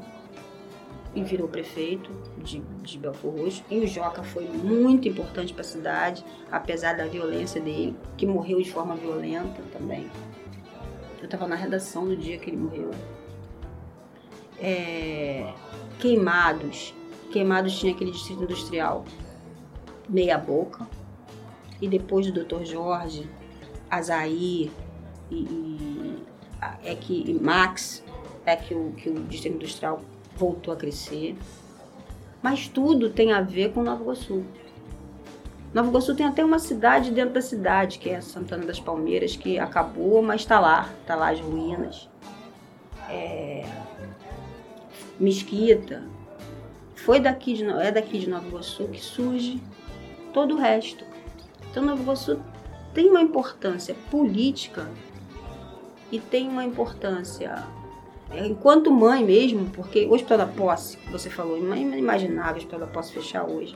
e virou prefeito de, de Belfor Roxo. E o Joca foi muito importante para a cidade, apesar da violência dele, que morreu de forma violenta também. Eu estava na redação no dia que ele morreu. É, queimados. Queimados tinha aquele distrito industrial meia boca. E depois do Dr. Jorge, Azaí e, e é que e Max é que o, que o distrito industrial voltou a crescer. Mas tudo tem a ver com Nova Iguaçu. Nova Iguaçu tem até uma cidade dentro da cidade, que é Santana das Palmeiras, que acabou, mas está lá, está lá as ruínas. É, Mesquita. Foi daqui de, é daqui de Nova Iguaçu que surge todo o resto. Então Nova Iguaçu tem uma importância política e tem uma importância é, enquanto mãe mesmo, porque o Hospital da Posse, que você falou, é inimaginável o Hospital da Posse fechar hoje.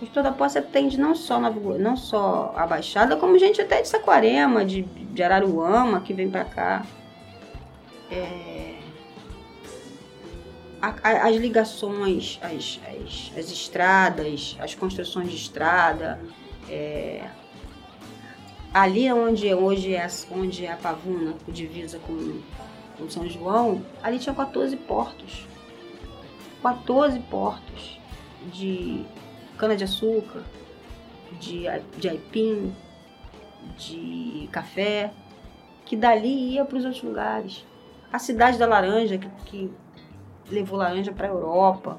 O Hospital da Posse atende não só, Nova não só a Baixada, como gente até de Saquarema, de, de Araruama, que vem pra cá. É, a- a- as ligações, as, as, as estradas, as construções de estrada, é, ali onde hoje é, onde é a Pavuna, que divisa com, com São João, ali tinha 14 portos. 14 portos de cana-de-açúcar, de, de aipim, de café, que dali ia para os outros lugares. A cidade da laranja, que, que levou laranja para a Europa.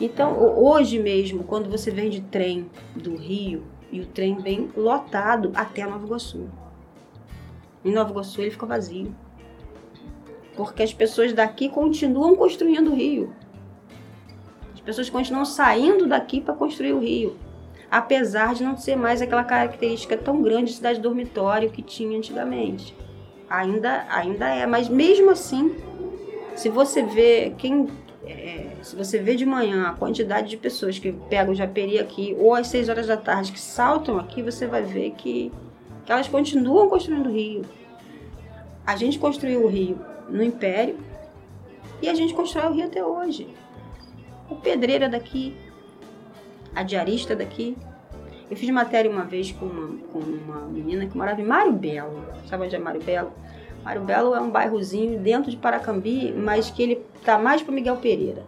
Então, ho- hoje mesmo, quando você vem de trem do Rio e o trem vem lotado até Nova Iguaçu. Em Nova Iguaçu ele fica vazio. Porque as pessoas daqui continuam construindo o Rio. As pessoas continuam saindo daqui para construir o Rio. Apesar de não ser mais aquela característica tão grande de cidade dormitório que tinha antigamente. Ainda, ainda é, mas mesmo assim, se você vê quem é, se você vê de manhã a quantidade de pessoas que pegam Japeri aqui ou às 6 horas da tarde que saltam aqui, você vai ver que, que elas continuam construindo o Rio. A gente construiu o Rio no Império e a gente constrói o Rio até hoje. O pedreiro é daqui, a diarista é daqui. Eu fiz matéria uma vez com uma, com uma menina que morava em Mário Belo. Sabe onde é Mário Belo? Mário Belo é um bairrozinho dentro de Paracambi, mas que ele tá mais para Miguel Pereira.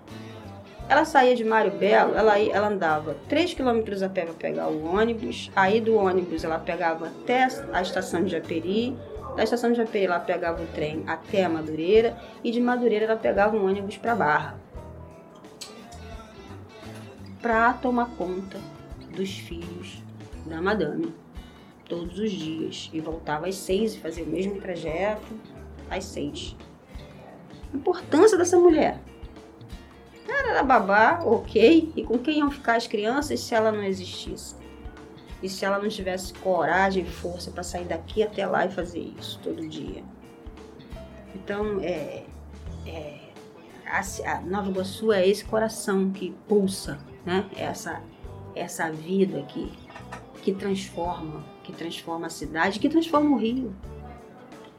Ela saía de Mário Belo, ela, ela andava 3 quilômetros a pé para pegar o ônibus. Aí do ônibus ela pegava até a estação de Japeri. Da estação de Japeri ela pegava o trem até a Madureira. E de Madureira ela pegava um ônibus para Barra. Para tomar conta dos filhos da madame. Todos os dias. E voltava às seis e fazia o mesmo trajeto às seis. A importância dessa mulher ela era babá, ok. E com quem iam ficar as crianças se ela não existisse? E se ela não tivesse coragem e força para sair daqui até lá e fazer isso todo dia? Então, é, é, a, a Nova Iguaçu é esse coração que pulsa, né? Essa, essa vida que, que transforma, que transforma a cidade, que transforma o Rio.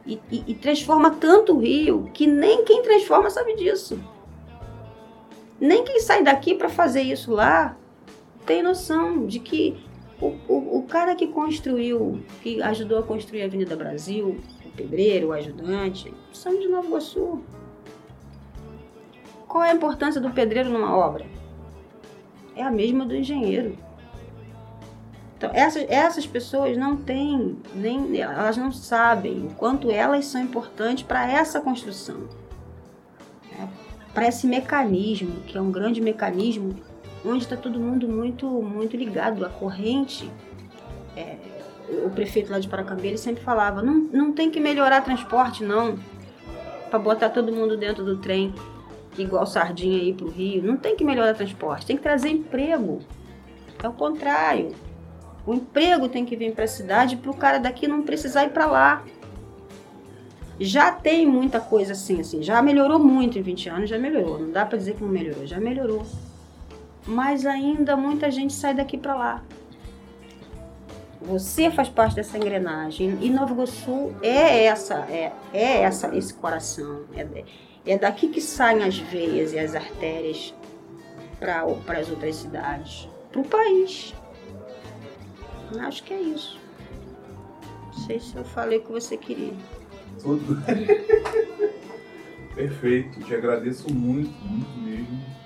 E, e, e transforma tanto o Rio que nem quem transforma sabe disso. Nem quem sai daqui para fazer isso lá tem noção de que o, o, o, cara que construiu, que ajudou a construir a Avenida Brasil, o pedreiro, o ajudante, são de Nova Iguaçu. Qual é a importância do pedreiro numa obra? É a mesma do engenheiro. Então, essas, essas pessoas não têm, nem, elas não sabem o quanto elas são importantes para essa construção para esse mecanismo, que é um grande mecanismo, onde está todo mundo muito, muito ligado. A corrente, é, o prefeito lá de Paracambi, sempre falava, não, não tem que melhorar transporte não, para botar todo mundo dentro do trem, igual sardinha aí para o Rio. Não tem que melhorar transporte, tem que trazer emprego. É o contrário. O emprego tem que vir para a cidade para o cara daqui não precisar ir para lá. Já tem muita coisa assim, assim, já melhorou muito em 20 anos, já melhorou. Não dá para dizer que não melhorou, já melhorou. Mas ainda muita gente sai daqui para lá. Você faz parte dessa engrenagem e Nova Iguaçu é essa, é, é essa, esse coração. É, é daqui que saem as veias e as artérias para as outras cidades, para o país. Acho que é isso. Não sei se eu falei o que você queria. Tudo. Perfeito. Te agradeço muito, muito